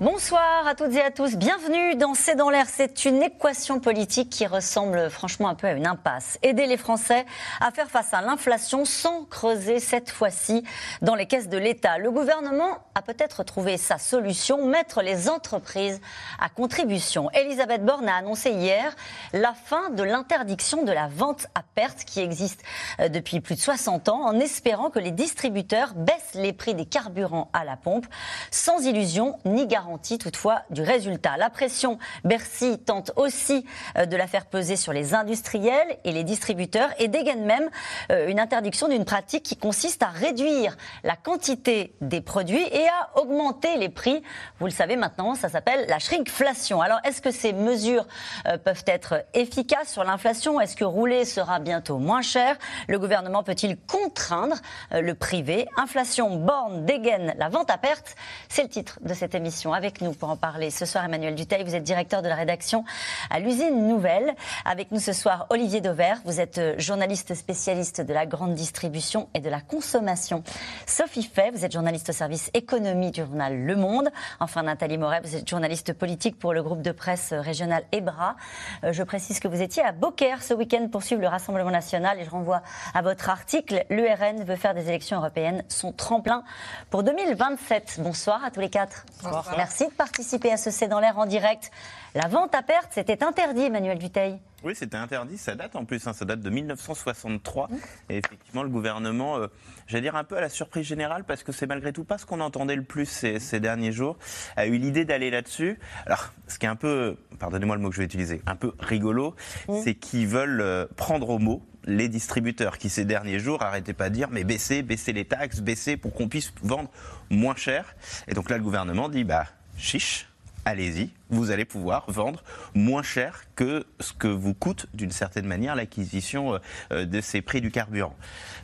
Bonsoir à toutes et à tous. Bienvenue dans C'est dans l'air. C'est une équation politique qui ressemble franchement un peu à une impasse. Aider les Français à faire face à l'inflation sans creuser cette fois-ci dans les caisses de l'État. Le gouvernement a peut-être trouvé sa solution, mettre les entreprises à contribution. Elisabeth Borne a annoncé hier la fin de l'interdiction de la vente à perte qui existe euh, depuis plus de 60 ans en espérant que les distributeurs baissent les prix des carburants à la pompe sans illusion ni garantie toutefois du résultat. La pression, Bercy tente aussi euh, de la faire peser sur les industriels et les distributeurs et dégaine même euh, une interdiction d'une pratique qui consiste à réduire la quantité des produits et à augmenter les prix. Vous le savez maintenant, ça s'appelle la shrinkflation. Alors est-ce que ces mesures euh, peuvent être efficaces sur l'inflation? Est-ce que rouler sera bientôt moins cher? Le gouvernement peut-il contraindre le privé? Inflation, borne, dégaine, la vente à perte? C'est le titre de cette émission avec nous pour en parler. Ce soir, Emmanuel Duteil, vous êtes directeur de la rédaction à l'usine Nouvelle. Avec nous ce soir, Olivier Dauvert, vous êtes euh, journaliste spécialiste de la grande distribution et de la consommation. Sophie Fay, vous êtes journaliste au service économie du journal Le Monde. Enfin, Nathalie Moret, vous êtes journaliste politique pour le groupe de presse régional EBRA. Euh, je précise que vous étiez à Beaucaire ce week-end pour suivre le Rassemblement national et je renvoie à votre article. L'URN veut faire des élections européennes son tremplin pour 2027. Bonsoir à tous les quatre. Bonsoir. Merci de participer à ce C'est dans l'air en direct. La vente à perte, c'était interdit, Emmanuel Duteil. Oui, c'était interdit. Ça date en plus. Hein, ça date de 1963. Mmh. Et effectivement, le gouvernement, euh, j'allais dire un peu à la surprise générale, parce que c'est malgré tout pas ce qu'on entendait le plus ces, derniers jours, a eu l'idée d'aller là-dessus. Alors, ce qui est un peu, pardonnez-moi le mot que je vais utiliser, un peu rigolo, mmh. c'est qu'ils veulent euh, prendre au mot les distributeurs qui ces derniers jours arrêtaient pas de dire mais baissez, baissez les taxes, baissez pour qu'on puisse vendre moins cher. Et donc là, le gouvernement dit bah chiche, allez-y, vous allez pouvoir vendre moins cher que ce que vous coûte d'une certaine manière l'acquisition euh, euh, de ces prix du carburant.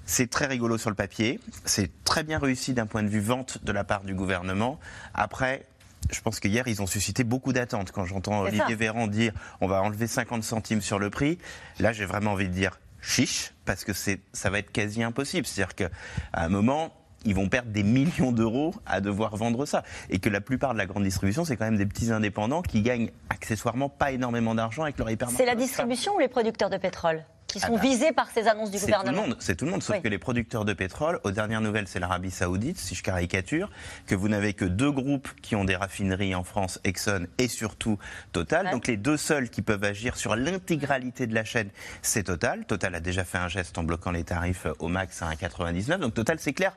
C'est très rigolo sur le papier, c'est très bien réussi d'un point de vue vente de la part du gouvernement. Après, je pense qu'hier, ils ont suscité beaucoup d'attentes. Quand j'entends Olivier Véran dire on va enlever 50 centimes sur le prix, là, j'ai vraiment envie de dire chiche, parce que ça va être quasi impossible. C'est-à-dire qu'à un moment, ils vont perdre des millions d'euros à devoir vendre ça. Et que la plupart de la grande distribution, c'est quand même des petits indépendants qui gagnent accessoirement pas énormément d'argent avec leur hypermarché. C'est la distribution ou les producteurs de pétrole qui sont ah bah, visés par ces annonces du gouvernement. C'est tout le monde, sauf que les producteurs de pétrole, aux dernières nouvelles, c'est l'Arabie Saoudite, si je caricature, que vous n'avez que deux groupes qui ont des raffineries en France, Exxon et surtout Total. Donc les deux seuls qui peuvent agir sur l'intégralité de la chaîne, c'est Total. Total a déjà fait un geste en bloquant les tarifs au max à 1,99. Donc Total, c'est clair,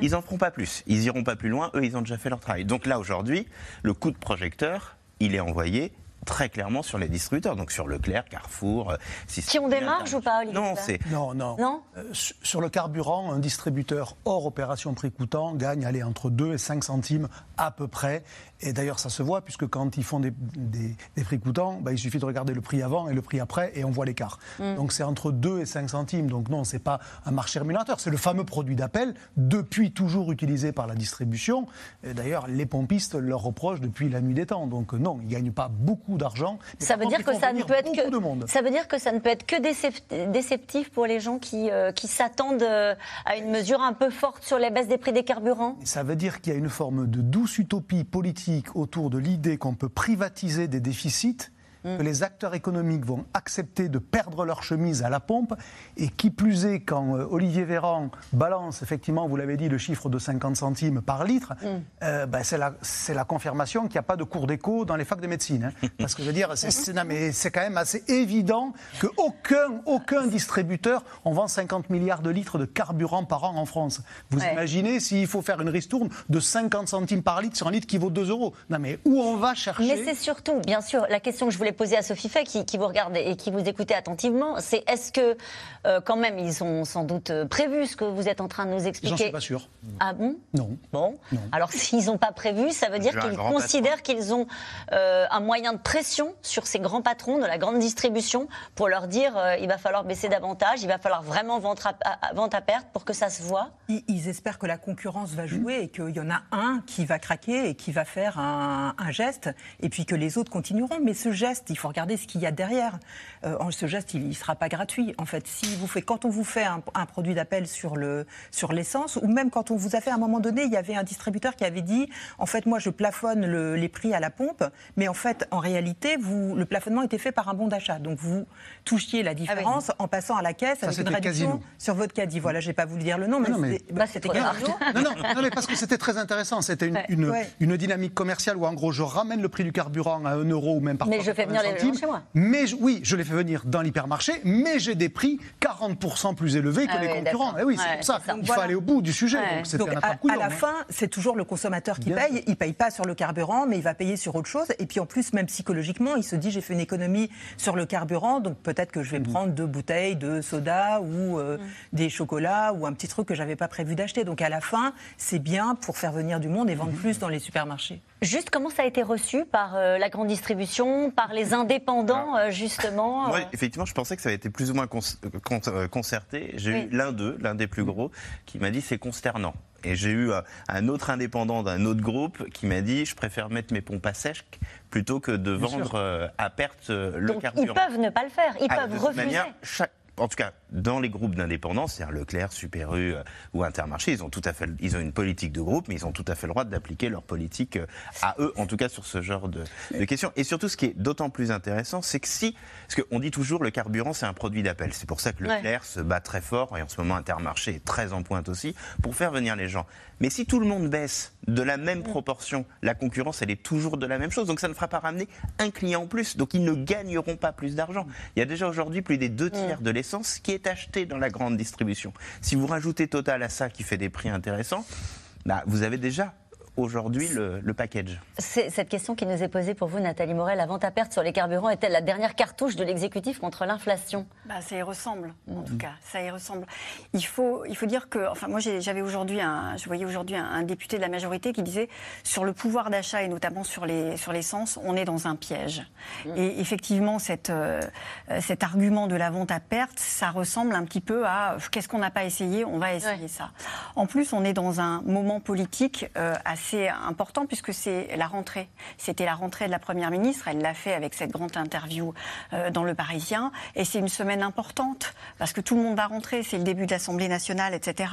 ils n'en feront pas plus. Ils iront pas plus loin. Eux, ils ont déjà fait leur travail. Donc là, aujourd'hui, le coup de projecteur, il est envoyé très clairement sur les distributeurs, donc sur Leclerc, Carrefour. Euh, qui ont des marges ou pas, Olivier Non, c'est non, non. non euh, sur le carburant, un distributeur hors opération prix coûtant gagne aller entre 2 et 5 centimes à peu près. Et d'ailleurs, ça se voit, puisque quand ils font des, prix coûtants, bah, il suffit de regarder le prix avant et le prix après, et on voit l'écart. Mm. Donc c'est entre 2 et 5 centimes. Donc non, ce n'est pas un marché rémunérateur, c'est le fameux produit d'appel, depuis toujours utilisé par la distribution. D'ailleurs, les pompistes leur reprochent depuis la nuit des temps. Donc non, ils ne gagnent pas beaucoup d'argent. Ça veut dire que ça ne peut être que ça veut dire que ça ne peut être que déceptif pour les gens qui, euh, qui s'attendent euh, à une mesure un peu forte sur les baisses des prix des carburants. Ça veut dire qu'il y a une forme de douce utopie politique autour de l'idée qu'on peut privatiser des déficits Mm. que les acteurs économiques vont accepter de perdre leur chemise à la pompe. Et qui plus est, quand euh, Olivier Véran balance, effectivement, vous l'avez dit, le chiffre de 50 centimes par litre, mm. euh, ben, c'est la, la, confirmation qu'il n'y a pas de cours d'écho dans les facs de médecine. Hein. Parce que je veux dire, c'est quand même assez évident qu'aucun aucun distributeur, on vend 50 milliards de litres de carburant par an en France. Vous imaginez s'il faut faire une ristourne de 50 centimes par litre sur un litre qui vaut 2 euros Non mais où on va chercher Mais c'est surtout, bien sûr, la question que je voulais voulais poser à Sophie Fay, qui, vous regarde et qui vous écoutait attentivement, c'est est-ce que, euh, quand même, ils ont sans doute prévu ce que vous êtes en train de nous expliquer J'en suis pas sûr. Ah bon? Non. Bon. Alors, s'ils n'ont pas prévu, ça veut dire qu'ils considèrent qu'ils ont un moyen de pression sur ces grands patrons de la grande distribution pour leur dire il va falloir baisser davantage, il va falloir vraiment vente à, vente à perte pour que ça se voit? Ils, espèrent que la concurrence va jouer et qu'il y en a un qui va craquer et qui va faire un, geste, et puis que les autres continueront. Mais ce geste, il faut regarder ce qu'il y a derrière. Euh, ce geste, il ne sera pas gratuit. En fait, si vous fait, quand on vous fait un, produit d'appel sur l'essence, sur ou même quand on vous a fait à un moment donné, il y avait un distributeur qui avait dit, en fait, moi, je plafonne les prix à la pompe, mais en fait, en réalité, vous, le plafonnement était fait par un bon d'achat. Donc vous touchiez la ah différence en passant à la caisse avec une réduction sur votre caddie. Voilà, j'ai pas voulu dire le nom, mais, mais... Bah, c'était non, non, non, mais parce que c'était très intéressant. C'était une, une, dynamique commerciale où, en gros, je ramène le prix du carburant à 1 euro ou même parfois. Mais je fais venir les gens chez moi. Mais oui, je les fais venir dans l'hypermarché, mais j'ai des prix 40% plus élevés que ah les concurrents. Et eh oui, c'est pour ça. Il faut aller au bout du sujet. Donc, à, à, la fin, c'est toujours le consommateur qui paye. Il ne paye pas sur le carburant, mais il va payer sur autre chose. Et puis en plus, même psychologiquement, il se dit j'ai fait une économie sur le carburant, donc peut-être que je vais mhm. prendre deux bouteilles de soda ou euh, mhm. des chocolats ou un petit truc que j'avais pas prévu d'acheter. Donc à la fin, c'est bien pour faire venir du monde et vendre mhm. plus dans les supermarchés. Juste comment ça a été reçu par euh, la grande distribution, par les indépendants, euh, justement Oui, effectivement, je pensais que ça avait été plus ou moins concerté. J'ai eu l'un d'eux, l'un des plus gros, qui m'a dit c'est consternant. Et j'ai eu un autre indépendant d'un autre groupe qui m'a dit je préfère mettre mes pompes à sèche plutôt que de vendre à perte le Donc, carburant. Ils peuvent ne pas le faire, ils ah, peuvent refuser en tout cas, dans les groupes d'indépendance, c'est-à-dire Leclerc, Super U euh, ou Intermarché, ils ont tout à fait, ils ont une politique de groupe, mais ils ont tout à fait le droit d'appliquer leur politique euh, à eux, en tout cas sur ce genre de, questions. Et surtout, ce qui est d'autant plus intéressant, c'est que si, parce qu'on dit toujours le carburant, c'est un produit d'appel. C'est pour ça que Leclerc se bat très fort, et en ce moment Intermarché est très en pointe aussi, pour faire venir les gens. Mais si tout le monde baisse de la même proportion, la concurrence, elle est toujours de la même chose. Donc ça ne fera pas ramener un client en plus. Donc ils ne gagneront pas plus d'argent. Il y a déjà aujourd'hui plus des deux tiers de l'essence qui est acheté dans la grande distribution. Si vous rajoutez Total à ça, qui fait des prix intéressants, bah, vous avez déjà aujourd'hui le, package C'est cette question qui nous est posée pour vous, Nathalie Morel. La vente à perte sur les carburants est-elle la dernière cartouche de l'exécutif contre l'inflation? Bah, Ça y ressemble, en tout cas. Ça y ressemble. Il faut, il faut dire que, enfin, moi, j'avais aujourd'hui, un, je voyais aujourd'hui un, député de la majorité qui disait sur le pouvoir d'achat et notamment sur les sur l'essence, on est dans un piège. Mm. Et effectivement, cette, euh, cet argument de la vente à perte, ça ressemble un petit peu à qu'est-ce qu'on n'a pas essayé, on va essayer ça. En plus, on est dans un moment politique euh, assez c'est important puisque c'est la rentrée. C'était la rentrée de la Première ministre. Elle l'a fait avec cette grande interview euh, dans Le Parisien. Et c'est une semaine importante parce que tout le monde va rentrer. C'est le début de l'Assemblée nationale, etc.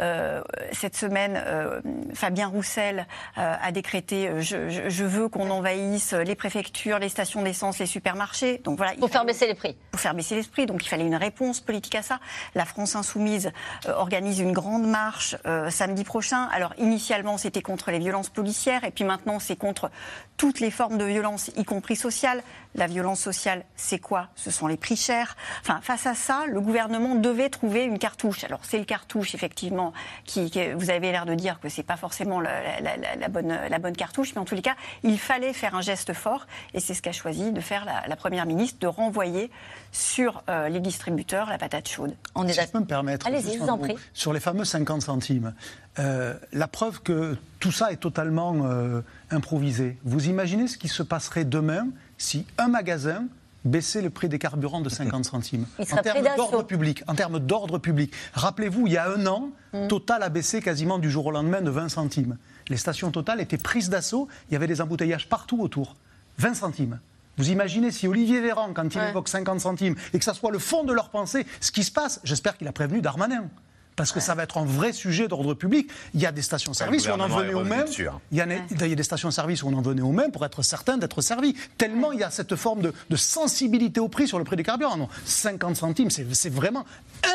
Euh, cette semaine, euh, Fabien Roussel a décrété je, veux qu'on envahisse les préfectures, les stations d'essence, les supermarchés. Donc voilà. Pour faire baisser les prix. Pour faire baisser les prix. Donc il fallait une réponse politique à ça. La France Insoumise organise une grande marche samedi prochain. Alors initialement, c'était contre les violences policières, et puis maintenant c'est contre toutes les formes de violence, y compris sociales. La violence sociale, c'est quoi? Ce sont les prix chers. Enfin, face à ça, le gouvernement devait trouver une cartouche. Alors c'est le cartouche, effectivement, qui, vous avez l'air de dire que c'est pas forcément la, bonne, la bonne cartouche, mais en tous les cas, il fallait faire un geste fort, et c'est ce qu'a choisi de faire la, première ministre, de renvoyer sur euh, les distributeurs la patate chaude. On est si je peux me permettre, Allez-y, vous en prie. Sur les fameux 50 centimes, euh, la preuve que tout ça est totalement euh, improvisé. Vous imaginez ce qui se passerait demain si un magasin baissait le prix des carburants de 50 centimes en termes d'ordre public. En termes d'ordre public. Rappelez-vous, il y a un an, mm. Total a baissé quasiment du jour au lendemain de 20 centimes. Les stations Total étaient prises d'assaut, il y avait des embouteillages partout autour. 20 centimes. Vous imaginez si Olivier Véran, quand il évoque 50 centimes, et que ça soit le fond de leur pensée, ce qui se passe, j'espère qu'il a prévenu Darmanin parce que ça va être un vrai sujet d'ordre public. Il y a des stations-service où on en venait au même. Il y, a, des stations-service où on en venait au même pour être certain d'être servi. Tellement il y a cette forme de, sensibilité au prix sur le prix des carburants. Non, 50 centimes, c'est vraiment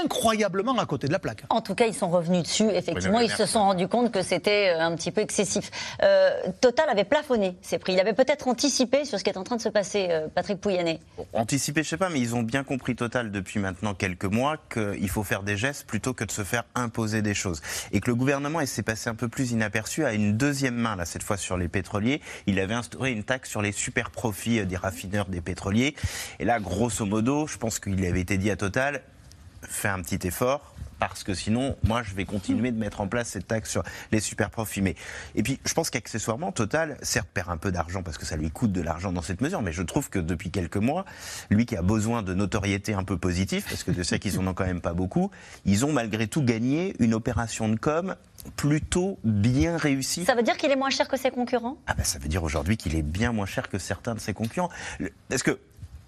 incroyablement à côté de la plaque. En tout cas, ils sont revenus dessus. Effectivement, ils se sont rendus compte que c'était euh, un petit peu excessif. Euh, Total avait plafonné ses prix. Il avait peut-être anticipé sur ce qui est en train de se passer, euh, Patrick Pouyanné. anticipé, je sais pas, mais ils ont bien compris Total depuis maintenant quelques mois qu'il faut faire des gestes plutôt que de se faire imposer des choses. Et que le gouvernement s'est passé un peu plus inaperçu à une deuxième main, là, cette fois sur les pétroliers. Il avait instauré une taxe sur les super profits des raffineurs des pétroliers. Et là, grosso modo, je pense qu'il avait été dit à Total, fait un petit effort, parce que sinon, moi, je vais continuer de mettre en place cette taxe sur les super profits. Mais, et puis, je pense qu'accessoirement, Total, certes, perd un peu d'argent parce que ça lui coûte de l'argent dans cette mesure, mais je trouve que depuis quelques mois, lui qui a besoin de notoriété un peu positive, parce que de ça qu'ils en ont quand même pas beaucoup, ils ont malgré tout gagné une opération de com plutôt bien réussie. Ça veut dire qu'il est moins cher que ses concurrents? Ah ben, ça veut dire aujourd'hui qu'il est bien moins cher que certains de ses concurrents. Est-ce que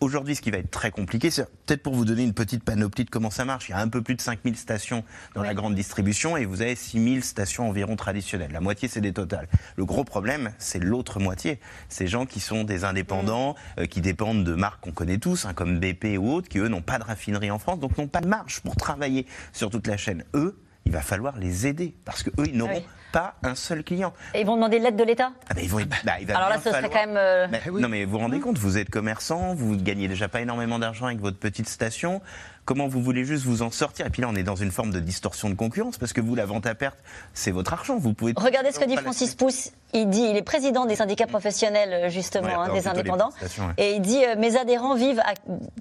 Aujourd'hui, ce qui va être très compliqué, c'est peut-être pour vous donner une petite panoplie de comment ça marche. Il y a un peu plus de 5000 stations dans la grande distribution et vous avez 6000 stations environ traditionnelles. La moitié, c'est des totales. Le gros problème, c'est l'autre moitié. Ces gens qui sont des indépendants, mm. euh, qui dépendent de marques qu'on connaît tous, hein, comme BP ou autres, qui eux n'ont pas de raffinerie en France, donc n'ont pas de marge pour travailler sur toute la chaîne. Eux, il va falloir les aider parce que eux, ils n'auront ah pas un seul client. Et ils vont demander l'aide de l'État? Ah ben, ils vont, bah, Alors là, ce serait quand même. Euh, non, mais vous vous rendez compte, vous êtes commerçant, vous gagnez déjà pas énormément d'argent avec votre petite station. Comment vous voulez juste vous en sortir? Et puis là, on est dans une forme de distorsion de concurrence parce que vous, la vente à perte, c'est votre argent. Vous pouvez. Regardez ce que dit Francis Pousse. Il dit, il est président des syndicats professionnels euh, justement, hein, des indépendants, et il dit euh, mes adhérents vivent à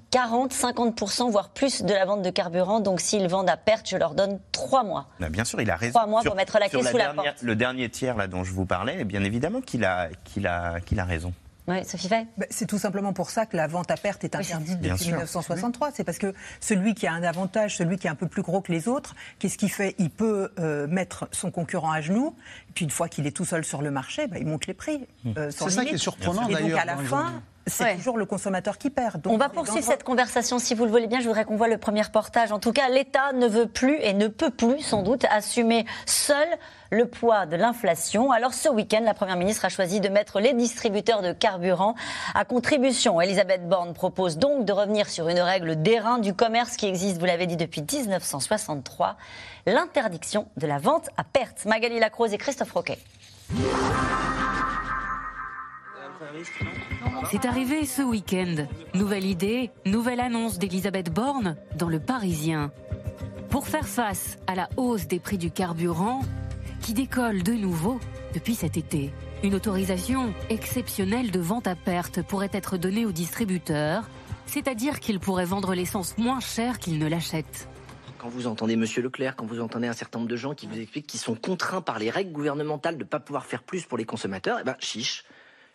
40, 50 voire plus de la vente de carburant. Donc s'ils vendent à perte, je leur donne trois mois. Bah, bien sûr, il a raison. Trois mois pour mettre la clé sous la Le dernier tiers là dont je vous parlais, bien évidemment qu'il a, qu'il a, qu'il a raison. Oui, Sophie Fay. Bah, c'est tout simplement pour ça que la vente à perte est interdite depuis 1963. C'est parce que celui qui a un avantage, celui qui est un peu plus gros que les autres, qu'est-ce qu'il fait? Il peut euh, mettre son concurrent à genoux, et puis une fois qu'il est tout seul sur le marché, bah, il monte les prix. Mmh. Euh, c'est ça qui est surprenant d'ailleurs. Et donc à la fin, c'est toujours le consommateur qui perd. on va poursuivre cette conversation si vous le voulez bien. Je voudrais qu'on voit le premier reportage. En tout cas, l'État ne veut plus et ne peut plus, sans doute, assumer seul le poids de l'inflation. Alors ce week-end, la Première ministre a choisi de mettre les distributeurs de carburant à contribution. Elisabeth Borne propose donc de revenir sur une règle d'airain du commerce qui existe, vous l'avez dit, depuis 1963, l'interdiction de la vente à perte. Magali Lacrose et Christophe Roquet. C'est arrivé ce week-end. Nouvelle idée, nouvelle annonce d'Elisabeth Borne dans le Parisien. Pour faire face à la hausse des prix du carburant, qui décolle de nouveau depuis cet été, une autorisation exceptionnelle de vente à perte pourrait être donnée aux distributeurs, c'est-à-dire qu'ils pourraient vendre l'essence moins cher qu'ils ne l'achètent. Quand vous entendez Monsieur Leclerc, quand vous entendez un certain nombre de gens qui vous expliquent qu'ils sont contraints par les règles gouvernementales de ne pas pouvoir faire plus pour les consommateurs, eh ben chiche,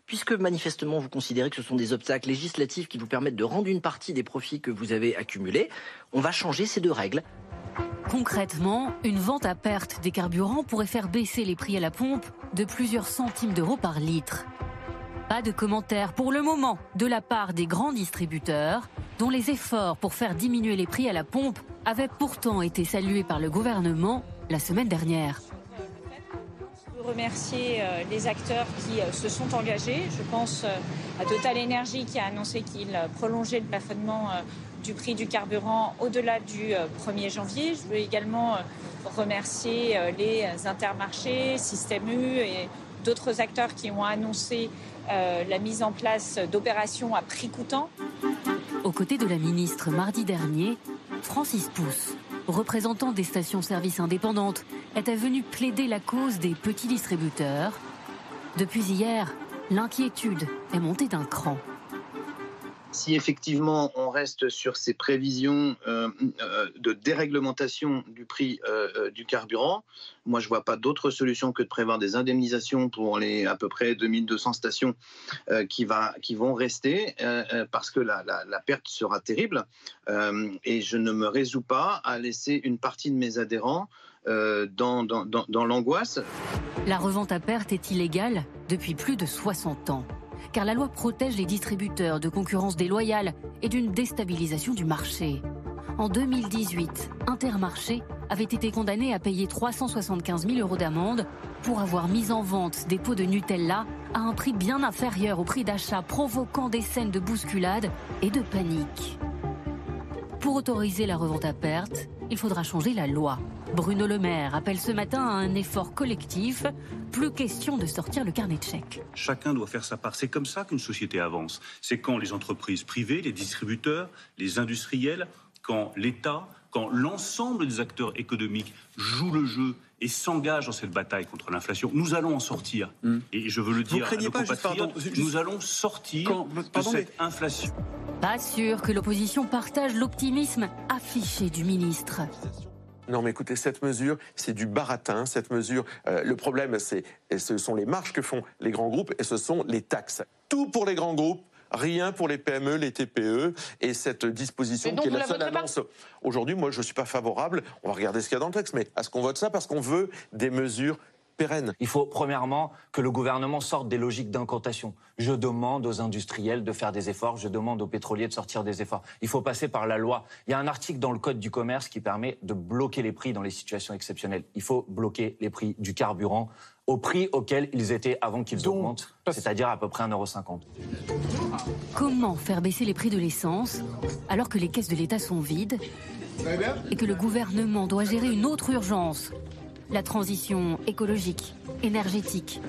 Puisque manifestement vous considérez que ce sont des obstacles législatifs qui vous permettent de rendre une partie des profits que vous avez accumulés, on va changer ces deux règles. Concrètement, une vente à perte des carburants pourrait faire baisser les prix à la pompe de plusieurs centimes d'euros par litre. Pas de commentaires pour le moment de la part des grands distributeurs, dont les efforts pour faire diminuer les prix à la pompe avaient pourtant été salués par le gouvernement la semaine dernière remercier euh, les acteurs qui euh, se sont engagés. Je pense euh, à Total Energy qui a annoncé qu'il prolongeait le plafonnement du prix du carburant au-delà du 1er janvier. Je veux également remercier les intermarchés, Système U et d'autres acteurs qui ont annoncé la mise en place d'opérations à prix coûtant. Aux côtés de la ministre mardi dernier, Francis Pousse représentant des stations-service indépendantes, était venu plaider la cause des petits distributeurs. Depuis hier, l'inquiétude est montée d'un cran si effectivement on reste sur ces prévisions euh, euh, de déréglementation du prix euh, du carburant, moi je ne vois pas d'autre solution que de prévoir des indemnisations pour les à peu près 2200 stations qui, va, qui vont rester parce que la, la, perte sera terrible et je ne me résous pas à laisser une partie de mes adhérents dans, dans, dans, dans l'angoisse. La revente à perte est illégale depuis plus de 60 ans car la loi protège les distributeurs de concurrence déloyale et d'une déstabilisation du marché. En 2018, Intermarché avait été condamné à payer 375 000 euros d'amende pour avoir mis en vente des pots de Nutella à un prix bien inférieur au prix d'achat, provoquant des scènes de bousculade et de panique. Pour autoriser la revente à perte, il faudra changer la loi. Bruno Le Maire appelle ce matin à un effort collectif. Plus question de sortir le carnet de chèques. Chacun doit faire sa part. C'est comme ça qu'une société avance. C'est quand les entreprises privées, les distributeurs, les industriels, quand l'État, quand l'ensemble des acteurs économiques jouent le jeu et s'engagent dans cette bataille contre l'inflation, nous allons en sortir. Hmm. Et je veux le dire à nos pas, juste, pardon, juste- nous allons sortir Quand- de cette inflation. Pas sûr que l'opposition partage l'optimisme affiché du ministre. Non, mais écoutez, cette mesure, c'est du baratin. Cette mesure, euh, le problème, c'est, ce sont les marges que font les grands groupes et ce sont les taxes. Tout pour les grands groupes. Rien pour les PME, les TPE et cette disposition qui est la la seule annonce. Aujourd'hui, moi, je ne suis pas favorable. On va regarder ce qu'il y a dans le texte, mais à ce qu'on vote ça parce qu'on veut des mesures Il faut premièrement que le gouvernement sorte des logiques d'incantation. Je demande aux industriels de faire des efforts, je demande aux pétroliers de sortir des efforts. Il faut passer par la loi. Il y a un article dans le Code du commerce qui permet de bloquer les prix dans les situations exceptionnelles. Il faut bloquer les prix du carburant au prix auquel ils étaient avant qu'ils augmentent, c'est-à-dire à peu près 1,50€. Comment faire baisser les prix de l'essence alors que les caisses de l'État sont vides et que le gouvernement doit gérer une autre urgence, la transition écologique, énergétique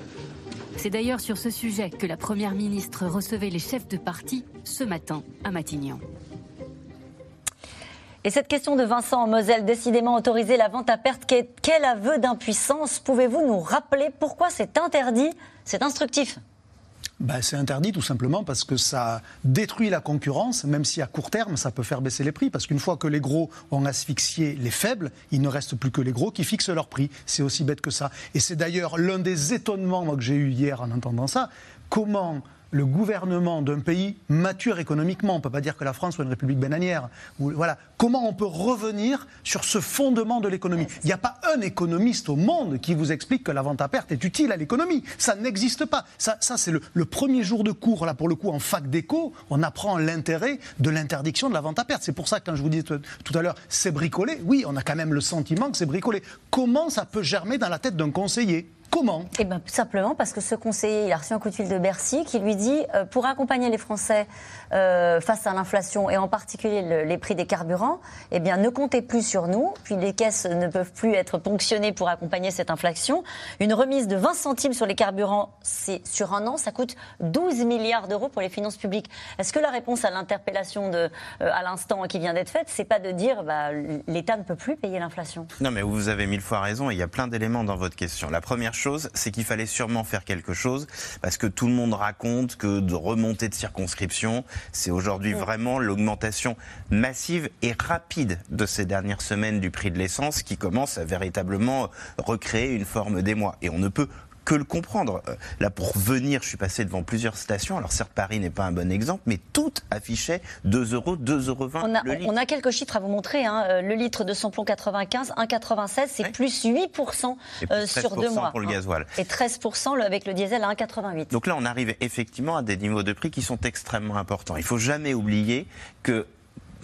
C'est d'ailleurs sur ce sujet que la Première ministre recevait les chefs de parti ce matin à Matignon. Et cette question de Vincent en Moselle, décidément autoriser la vente à perte, quel aveu d'impuissance? Pouvez-vous nous rappeler pourquoi c'est interdit? C'est instructif. Ben, c'est interdit tout simplement parce que ça détruit la concurrence, même si à court terme ça peut faire baisser les prix. Parce qu'une fois que les gros ont asphyxié les faibles, il ne reste plus que les gros qui fixent leur prix. C'est aussi bête que ça. Et c'est d'ailleurs l'un des étonnements que j'ai eu hier en entendant ça. Comment le gouvernement d'un pays mature économiquement, on ne peut pas dire que la France soit une république bananière. Voilà. Comment on peut revenir sur ce fondement de l'économie? Il n'y a pas un économiste au monde qui vous explique que la vente à perte est utile à l'économie. Ça n'existe pas. Ça, ça c'est le, premier jour de cours, là, pour le coup, en fac d'éco, on apprend l'intérêt de l'interdiction de la vente à perte. C'est pour ça que quand je vous dis tout, tout à l'heure, c'est bricolé, oui, on a quand même le sentiment que c'est bricolé. Comment ça peut germer dans la tête d'un conseiller? Comment? Eh bien, simplement parce que ce conseiller, il a reçu un coup de fil de Bercy qui lui dit euh, pour accompagner les Français euh, face à l'inflation et en particulier le- les prix des carburants, eh bien, ne comptez plus sur nous. Puis les caisses ne peuvent plus être ponctionnées pour accompagner cette inflation. Une remise de 20 centimes sur les carburants, sur un an, ça coûte 12 milliards d'euros pour les finances publiques. Est-ce que la réponse à l'interpellation euh, à l'instant qui vient d'être faite, c'est pas de dire bah, l'État ne peut plus payer l'inflation? Non, mais vous avez mille fois raison. Il y a plein d'éléments dans votre question. La première chose, c'est qu'il fallait sûrement faire quelque chose parce que tout le monde raconte que de remonter de circonscription, c'est aujourd'hui vraiment l'augmentation massive et rapide de ces dernières semaines du prix de l'essence qui commence à véritablement recréer une forme d'émoi. Et on ne peut que le comprendre. Euh, Là, pour venir, je suis passé devant plusieurs stations. Alors, certes, Paris n'est pas un bon exemple, mais toutes affichaient 2 euros, 2,20 euros On a, le litre. on a quelques chiffres à vous montrer. hein. Euh, Le litre de samplon 95, 1,96, c'est plus 8% Et plus euh, sur deux 13% mois. pour le hein. gasoil. Et 13% le- avec le diesel à 1,88. Donc là, on arrive effectivement à des niveaux de prix qui sont extrêmement importants. Il faut jamais oublier que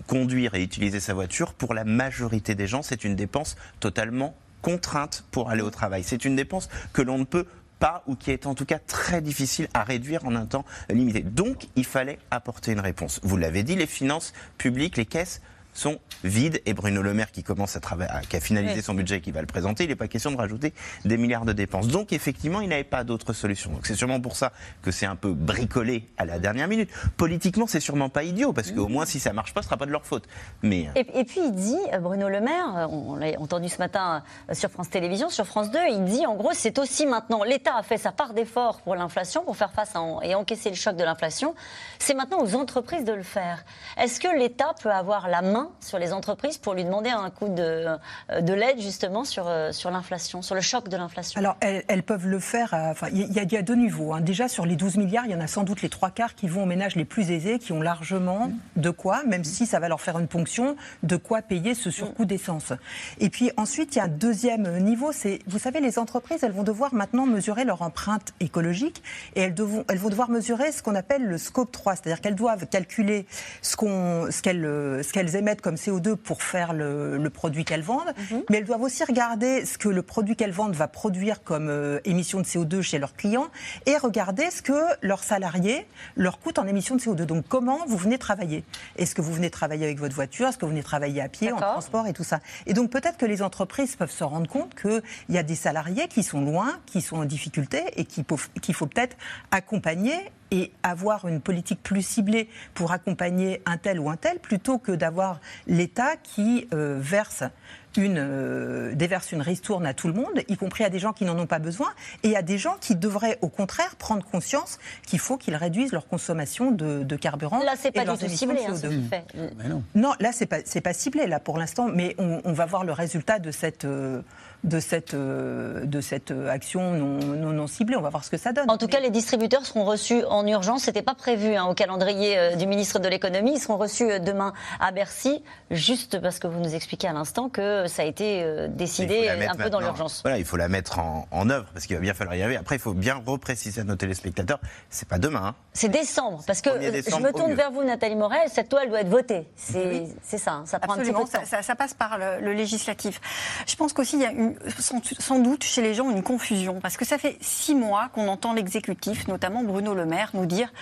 conduire et utiliser sa voiture, pour la majorité des gens, c'est une dépense totalement contrainte pour aller au travail. C'est une dépense que l'on ne peut pas ou qui est en tout cas très difficile à réduire en un temps limité. Donc, il fallait apporter une réponse. Vous l'avez dit, les finances publiques, les caisses sont vides et Bruno Le Maire qui commence à travailler, qui a finalisé Oui. son budget et qui va le présenter, il n'est pas question de rajouter des milliards de dépenses. Donc effectivement, il n'avait pas d'autre solution. Donc c'est sûrement pour ça que c'est un peu bricolé à la dernière minute. Politiquement, c'est sûrement pas idiot parce qu'au moins si ça marche pas, ce sera pas de leur faute. Mais Et, et puis il dit, euh, Bruno Le Maire, euh, on, l'a entendu ce matin euh, sur France Télévisions, sur France 2, il dit en gros c'est aussi maintenant, l'État a fait sa part d'effort pour l'inflation, pour faire face à, et encaisser le choc de l'inflation, c'est maintenant aux entreprises de le faire. Est-ce que l'État peut avoir la main sur les entreprises pour lui demander un coup de, euh, de l'aide justement sur, euh, sur l'inflation, sur le choc de l'inflation Alors, elles, peuvent le faire. il y, a- deux niveaux. hein. Déjà, sur les 12 milliards, il y en a sans doute les trois quarts qui vont aux ménages les plus aisés, qui ont largement de quoi, même si ça va leur faire une ponction, de quoi payer ce surcoût d'essence. Et puis ensuite, il y a un deuxième niveau. C'est, vous savez, les entreprises, elles vont devoir maintenant mesurer leur empreinte écologique et elles, elles vont devoir mesurer ce qu'on appelle le scope 3, c'est-à-dire qu'elles doivent calculer ce, qu'elles, euh, ce qu'elles émettent comme CO2 pour faire le, le produit qu'elles vendent, mais elles doivent aussi regarder ce que le produit qu'elles vendent va produire comme euh, émission de CO2 chez leurs clients et regarder ce que leurs salariés leur coûtent en émission de CO2. Donc comment vous venez travailler? Est-ce que vous venez travailler avec votre voiture? Est-ce que vous venez travailler à pied, en transport et tout ça? Et donc peut-être que les entreprises peuvent se rendre compte qu'il y a des salariés qui sont loin, qui sont en difficulté et qu'il faut, qu'il faut peut-être accompagner et avoir une politique plus ciblée pour accompagner un tel ou un tel, plutôt que d'avoir l'État qui euh, verse une, euh, déverse une ristourne à tout le monde, y compris à des gens qui n'en ont pas besoin, et à des gens qui devraient au contraire prendre conscience qu'il faut qu'ils réduisent leur consommation de, de carburant. Là, c'est et pas leurs du tout émissions ciblé, de hein, ce CO2. qu'il fait. Mais non. Non, là, c'est pas, pas ciblé, là, pour l'instant, mais on, on va voir le résultat de cette, euh, de cette, euh, de cette euh, action non, non, non ciblée. On va voir ce que ça donne. En tout cas, les distributeurs seront reçus en urgence. C'était pas prévu hein, au calendrier euh, du ministre de l'économie. Ils seront reçus demain à Bercy, juste parce que vous nous expliquez à l'instant que ça a été décidé un peu dans l'urgence. Voilà, il faut la mettre en, en œuvre parce qu'il va bien falloir y arriver. Après, il faut bien repréciser à nos téléspectateurs, c'est pas demain. hein. C'est décembre, parce que 1er décembre, je me tourne vers vous, Nathalie Morel. Cette loi, elle doit être votée. C'est c'est ça. hein, ça prend Absolument, un petit peu de ça, temps. ça- ça passe par le, le législatif. Je pense qu'aussi, il y a une- sans, sans doute chez les gens une confusion, parce que ça fait six mois qu'on entend l'exécutif, notamment Bruno Le Maire, nous dire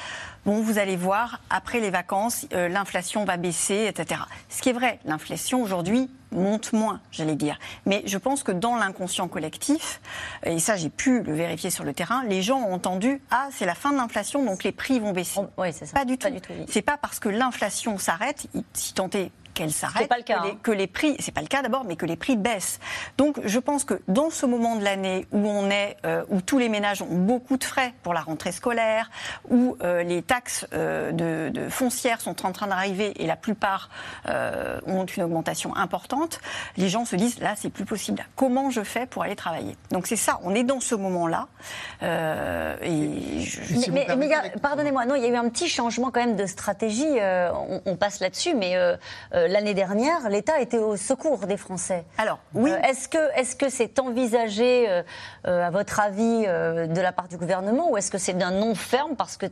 bon, vous allez voir, après les vacances, euh, l'inflation va baisser, etc. Ce qui est vrai, l'inflation aujourd'hui monte moins, j'allais dire. Mais je pense que dans l'inconscient collectif, et ça j'ai pu le vérifier sur le terrain, les gens ont entendu ah c'est la fin de l'inflation donc les prix vont baisser. Oui, c'est ça. Pas du tout. Pas du tout, oui. C'est pas parce que l'inflation s'arrête, si tant est qu'elle s'arrête, pas le cas, que, les, hein. que les prix, c'est pas le cas d'abord, mais que les prix baissent. Donc je pense que dans ce moment de l'année où on est, euh, où tous les ménages ont beaucoup de frais pour la rentrée scolaire, où euh, les taxes euh, de, de foncières sont en train d'arriver et la plupart ont une augmentation importante, les gens se disent là c'est plus possible. Comment je fais pour aller travailler? Donc c'est ça, on est dans ce moment-là. Euh, et je- Si Mais, avec- pardonnez-moi, non, il y a eu un petit changement quand même de stratégie. euh, on, on passe là-dessus, mais euh, l'année dernière, l'État était au secours des Français. Alors oui. Est-ce que est-ce que c'est envisagé, à votre avis, de la part du gouvernement, ou est-ce que c'est d'un non ferme parce que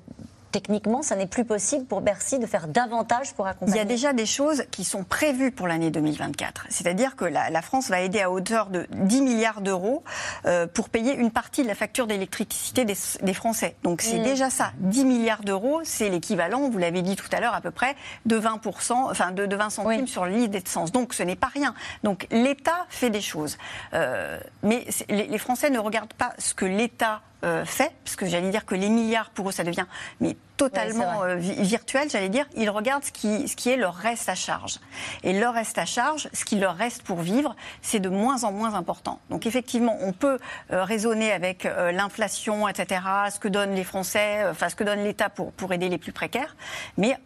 techniquement, ça n'est plus possible pour Bercy de faire davantage pour Il accompagner y a déjà des choses qui sont prévues pour l'année 2024. C'est-à-dire que la, la France va aider à hauteur de 10 milliards d'euros euh, pour payer une partie de la facture d'électricité des, des Français. Donc c'est Mm. déjà ça. 10 milliards d'euros, c'est l'équivalent, vous l'avez dit tout à l'heure, à peu près de 20%, enfin de, de 20 centimes Oui. sur le litre d'essence. Donc ce n'est pas rien. Donc l'État fait des choses. Euh, mais les Français ne regardent pas ce que l'État euh, fait, parce que j'allais dire que les milliards, pour eux, ça devient mais totalement euh, vi- virtuel, j'allais dire. Ils regardent ce qui, ce qui est leur reste à charge. Et leur reste à charge, ce qui leur reste pour vivre, c'est de moins en moins important. Donc effectivement, on peut euh, raisonner avec l'inflation, etc., ce que donnent les Français, enfin ce que donne l'État pour, pour aider les plus précaires. Mais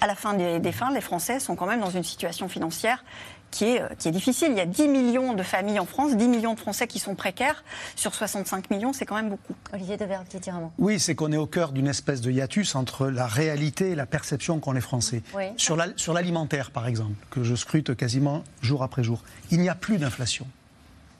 à la fin des, des fins, les Français sont quand même dans une situation financière qui est, euh, qui est difficile. Il y a 10 millions de familles en France, 10 millions de Français qui sont précaires. Sur 65 millions, c'est quand même beaucoup. Olivier Devers, petit dire un mot. Oui, c'est qu'on est au cœur d'une espèce de hiatus entre la réalité et la perception qu'ont les Français. Oui. Sur la- Sur l'alimentaire, par exemple, que je scrute quasiment jour après jour, il n'y a plus d'inflation.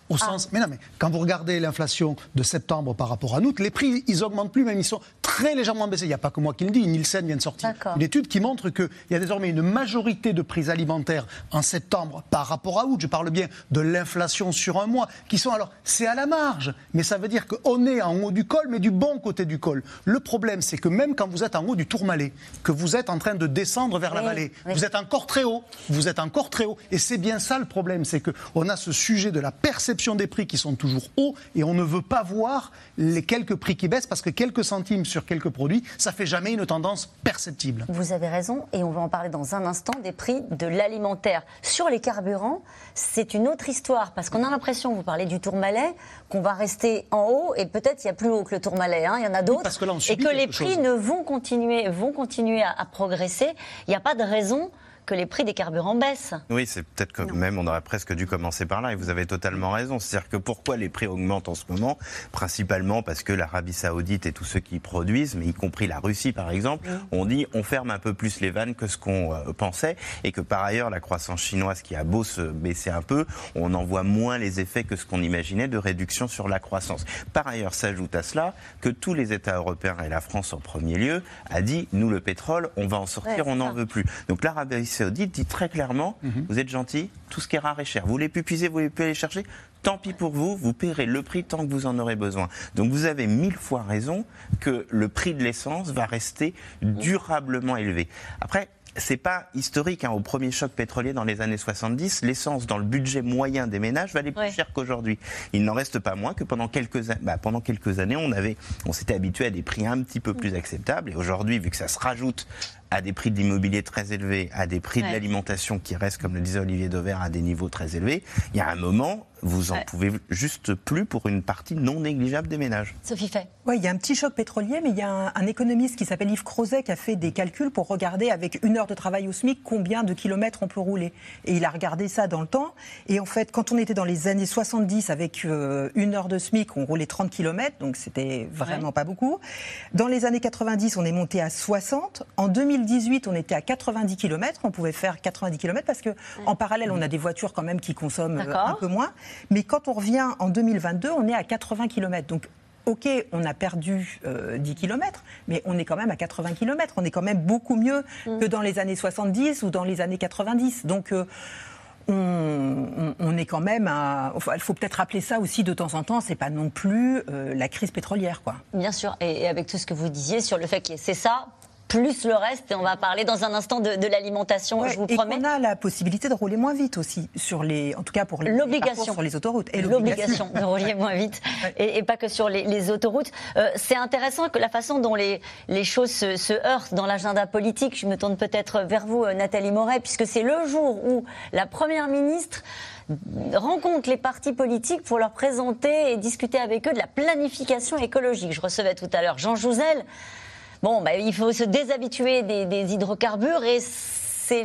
Au Ah. sens, mais non, mais quand vous regardez l'inflation de septembre par rapport à août, les prix, ils augmentent plus, même ils sont très légèrement baissés. Il n'y a pas que moi qui le dis, Nielsen vient de sortir une étude qui montre qu'il y a désormais une majorité de prix alimentaires en septembre par rapport à août. Je parle bien de l'inflation sur un mois, qui sont alors, c'est à la marge, mais ça veut dire qu'on est en haut du col, mais du bon côté du col. Le problème, c'est que même quand vous êtes en haut du Tourmalet, que vous êtes en train de descendre vers la vallée, oui. vous êtes encore très haut, vous êtes encore très haut. Et c'est bien ça le problème, c'est qu'on a ce sujet de la perception des prix qui sont toujours hauts et on ne veut pas voir les quelques prix qui baissent parce que quelques centimes sur quelques produits, ça fait jamais une tendance perceptible. Vous avez raison, et on va en parler dans un instant des prix de l'alimentaire. Sur les carburants, c'est une autre histoire, parce qu'on a l'impression, vous parlez du Tourmalet, qu'on va rester en haut, et peut-être il y a plus haut que le Tourmalet, hein, il y en a d'autres, on et que les prix chose. ne vont continuer, vont continuer à, à progresser. Il n'y a pas de raison que les prix des carburants baissent. Oui, c'est peut-être que même on aurait presque dû commencer par là et vous avez totalement raison. C'est-à-dire que pourquoi les prix augmentent en ce moment? Principalement parce que l'Arabie Saoudite et tous ceux qui produisent, mais y compris la Russie par exemple, ont dit on ferme un peu plus les vannes que ce qu'on euh, pensait et que par ailleurs la croissance chinoise qui a beau se baisser un peu, on en voit moins les effets que ce qu'on imaginait de réduction sur la croissance. Par ailleurs, s'ajoute à cela que tous les États européens et la France en premier lieu a dit nous le pétrole, on va en sortir, Ouais, on n'en veut plus. Donc l'Arabie Saoudite dit très clairement vous êtes gentil, tout ce qui est rare est cher. Vous voulez plus puiser, vous voulez plus aller chercher Tant pis pour vous, vous paierez le prix tant que vous en aurez besoin. Donc vous avez mille fois raison que le prix de l'essence va rester durablement élevé. Après, c'est pas historique. hein. Au premier choc pétrolier dans les années 70, l'essence dans le budget moyen des ménages valait plus Ouais. cher qu'aujourd'hui. Il n'en reste pas moins que pendant quelques, bah, pendant quelques années, on avait, on s'était habitué à des prix un petit peu plus acceptables. Et aujourd'hui, vu que ça se rajoute à des prix de l'immobilier très élevés, à des prix Ouais. de l'alimentation qui restent, comme le disait Olivier Dauvert, à des niveaux très élevés, il y a un moment, vous en Ouais. pouvez juste plus pour une partie non négligeable des ménages. Sophie Fay. Oui, il y a un petit choc pétrolier, mais il y a un, un économiste qui s'appelle Yves Crozet qui a fait des calculs pour regarder avec une heure de travail au SMIC combien de kilomètres on peut rouler. Et il a regardé ça dans le temps. Et en fait, quand on était dans les années 70 avec euh, une heure de SMIC, on roulait 30 kilomètres, donc c'était vraiment pas beaucoup. Dans les années 90, on est monté à 60. En 2018, on était à 90 kilomètres. On pouvait faire 90 kilomètres parce que en parallèle, on a des voitures quand même qui consomment euh, un peu moins. Mais quand on revient en 2022, on est à 80 km. Donc, OK, on a perdu euh, 10 km, mais on est quand même à 80 km. On est quand même beaucoup mieux que dans les années 70 ou dans les années 90. Donc, euh, on, est quand même à. Il faut peut-être rappeler ça aussi de temps en temps. C'est pas non plus euh, la crise pétrolière, quoi. Bien sûr, et, et avec tout ce que vous disiez sur le fait que c'est ça, plus le reste, et on va parler dans un instant de, de l'alimentation, Ouais, je vous et promets. qu'on a la possibilité de rouler moins vite aussi sur les, en tout cas pour les L'obligation. sur les autoroutes. Et L'obligation de rouler moins vite et, et pas que sur les, les autoroutes. Euh, c'est intéressant que la façon dont les, les choses se, se heurtent dans l'agenda politique. Je me tourne peut-être vers vous, euh, Nathalie Moret, puisque c'est le jour où la Première ministre rencontre les partis politiques pour leur présenter et discuter avec eux de la planification écologique. Je recevais tout à l'heure Jean Jouzel. Bon, bah, il faut se déshabituer des, hydrocarbures et c'est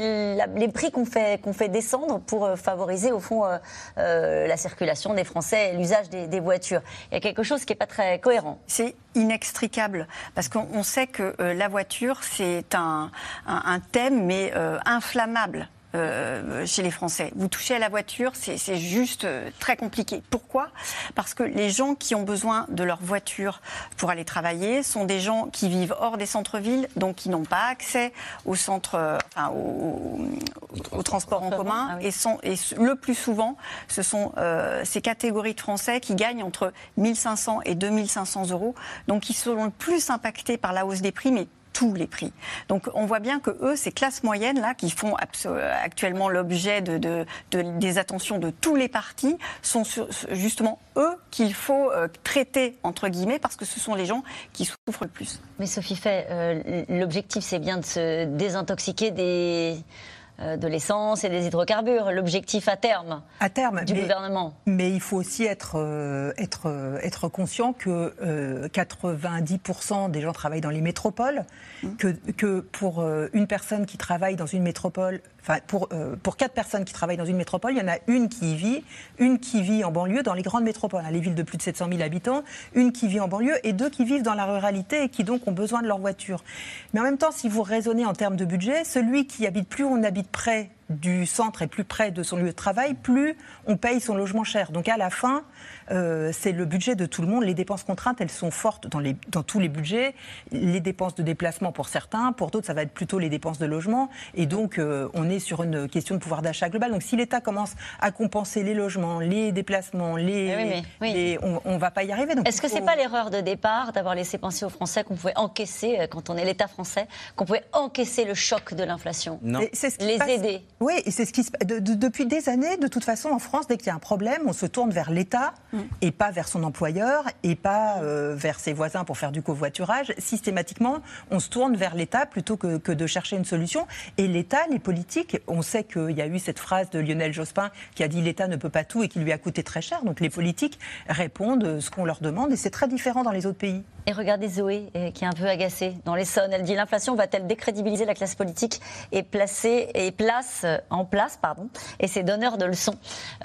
les prix qu'on fait, qu'on fait descendre pour euh, favoriser au fond euh, euh, la circulation des Français et l'usage des, voitures. Il y a quelque chose qui n'est pas très cohérent. C'est inextricable parce qu'on on sait que la voiture c'est un, un- thème mais inflammable. Euh, chez les Français. Vous touchez à la voiture, c'est juste euh, très compliqué. Pourquoi? Parce que les gens qui ont besoin de leur voiture pour aller travailler sont des gens qui vivent hors des centres-villes, donc qui n'ont pas accès au centre, euh, enfin, au, au- au transport en commun. Ah oui. et, sont, et ce- le plus souvent, ce sont ces catégories de Français qui gagnent entre 1500 et 2500 euros, donc qui seront le plus impactés par la hausse des prix, mais tous les prix. Donc on voit bien que eux, ces classes moyennes là, qui font actuellement l'objet de, de- de- des attentions de tous les partis, sont justement eux qu'il faut euh, traiter entre guillemets parce que ce sont les gens qui souffrent le plus. Mais Sophie Fay, euh, l'objectif c'est bien de se désintoxiquer des, de l'essence et des hydrocarbures. L'objectif à terme À terme, du mais- gouvernement. Mais il faut aussi être, euh, être, euh, être conscient que euh, 90% des gens travaillent dans les métropoles, que, que pour euh, une personne qui travaille dans une métropole, enfin pour, euh, pour quatre personnes qui travaillent dans une métropole, il y en a une qui y vit, une qui vit en banlieue dans les grandes métropoles, hein, les villes de plus de 700 000 habitants, une qui vit en banlieue et deux qui vivent dans la ruralité et qui donc ont besoin de leur voiture. Mais en même temps, si vous raisonnez en termes de budget, celui qui habite plus on habite près du centre et plus près de son lieu de travail, plus on paye son logement cher. Donc à la fin, euh, c'est le budget de tout le monde. Les dépenses contraintes, elles sont fortes dans, les, dans tous les budgets. Les dépenses de déplacement pour certains, pour d'autres, ça va être plutôt les dépenses de logement. Et donc, euh, on est sur une question de pouvoir d'achat global. Donc si l'État commence à compenser les logements, les déplacements, les, Eh oui, mais- oui. les- on ne va pas y arriver. Est-ce que c'est faut- pas l'erreur de départ d'avoir laissé penser aux Français qu'on pouvait encaisser, euh, quand on est l'État français, qu'on pouvait encaisser le choc de l'inflation Non. Et c'est ce qui Les se passe- aider. Oui, et c'est ce qui se de- de- depuis des années, de toute façon, en France, dès qu'il y a un problème, on se tourne vers l'État et pas vers son employeur et pas euh, vers ses voisins pour faire du covoiturage. Systématiquement, on se tourne vers l'État plutôt que, de chercher une solution. Et l'État, les politiques, on sait qu'il y a eu cette phrase de Lionel Jospin qui a dit l'État ne peut pas tout et qui lui a coûté très cher. Donc les politiques répondent ce qu'on leur demande et c'est très différent dans les autres pays. Et regardez Zoé, euh, qui est un peu agacée dans l'Essonne. Elle dit l'inflation va-t-elle décrédibiliser la classe politique et placer et place euh, en place, pardon, et ses donneurs de leçons?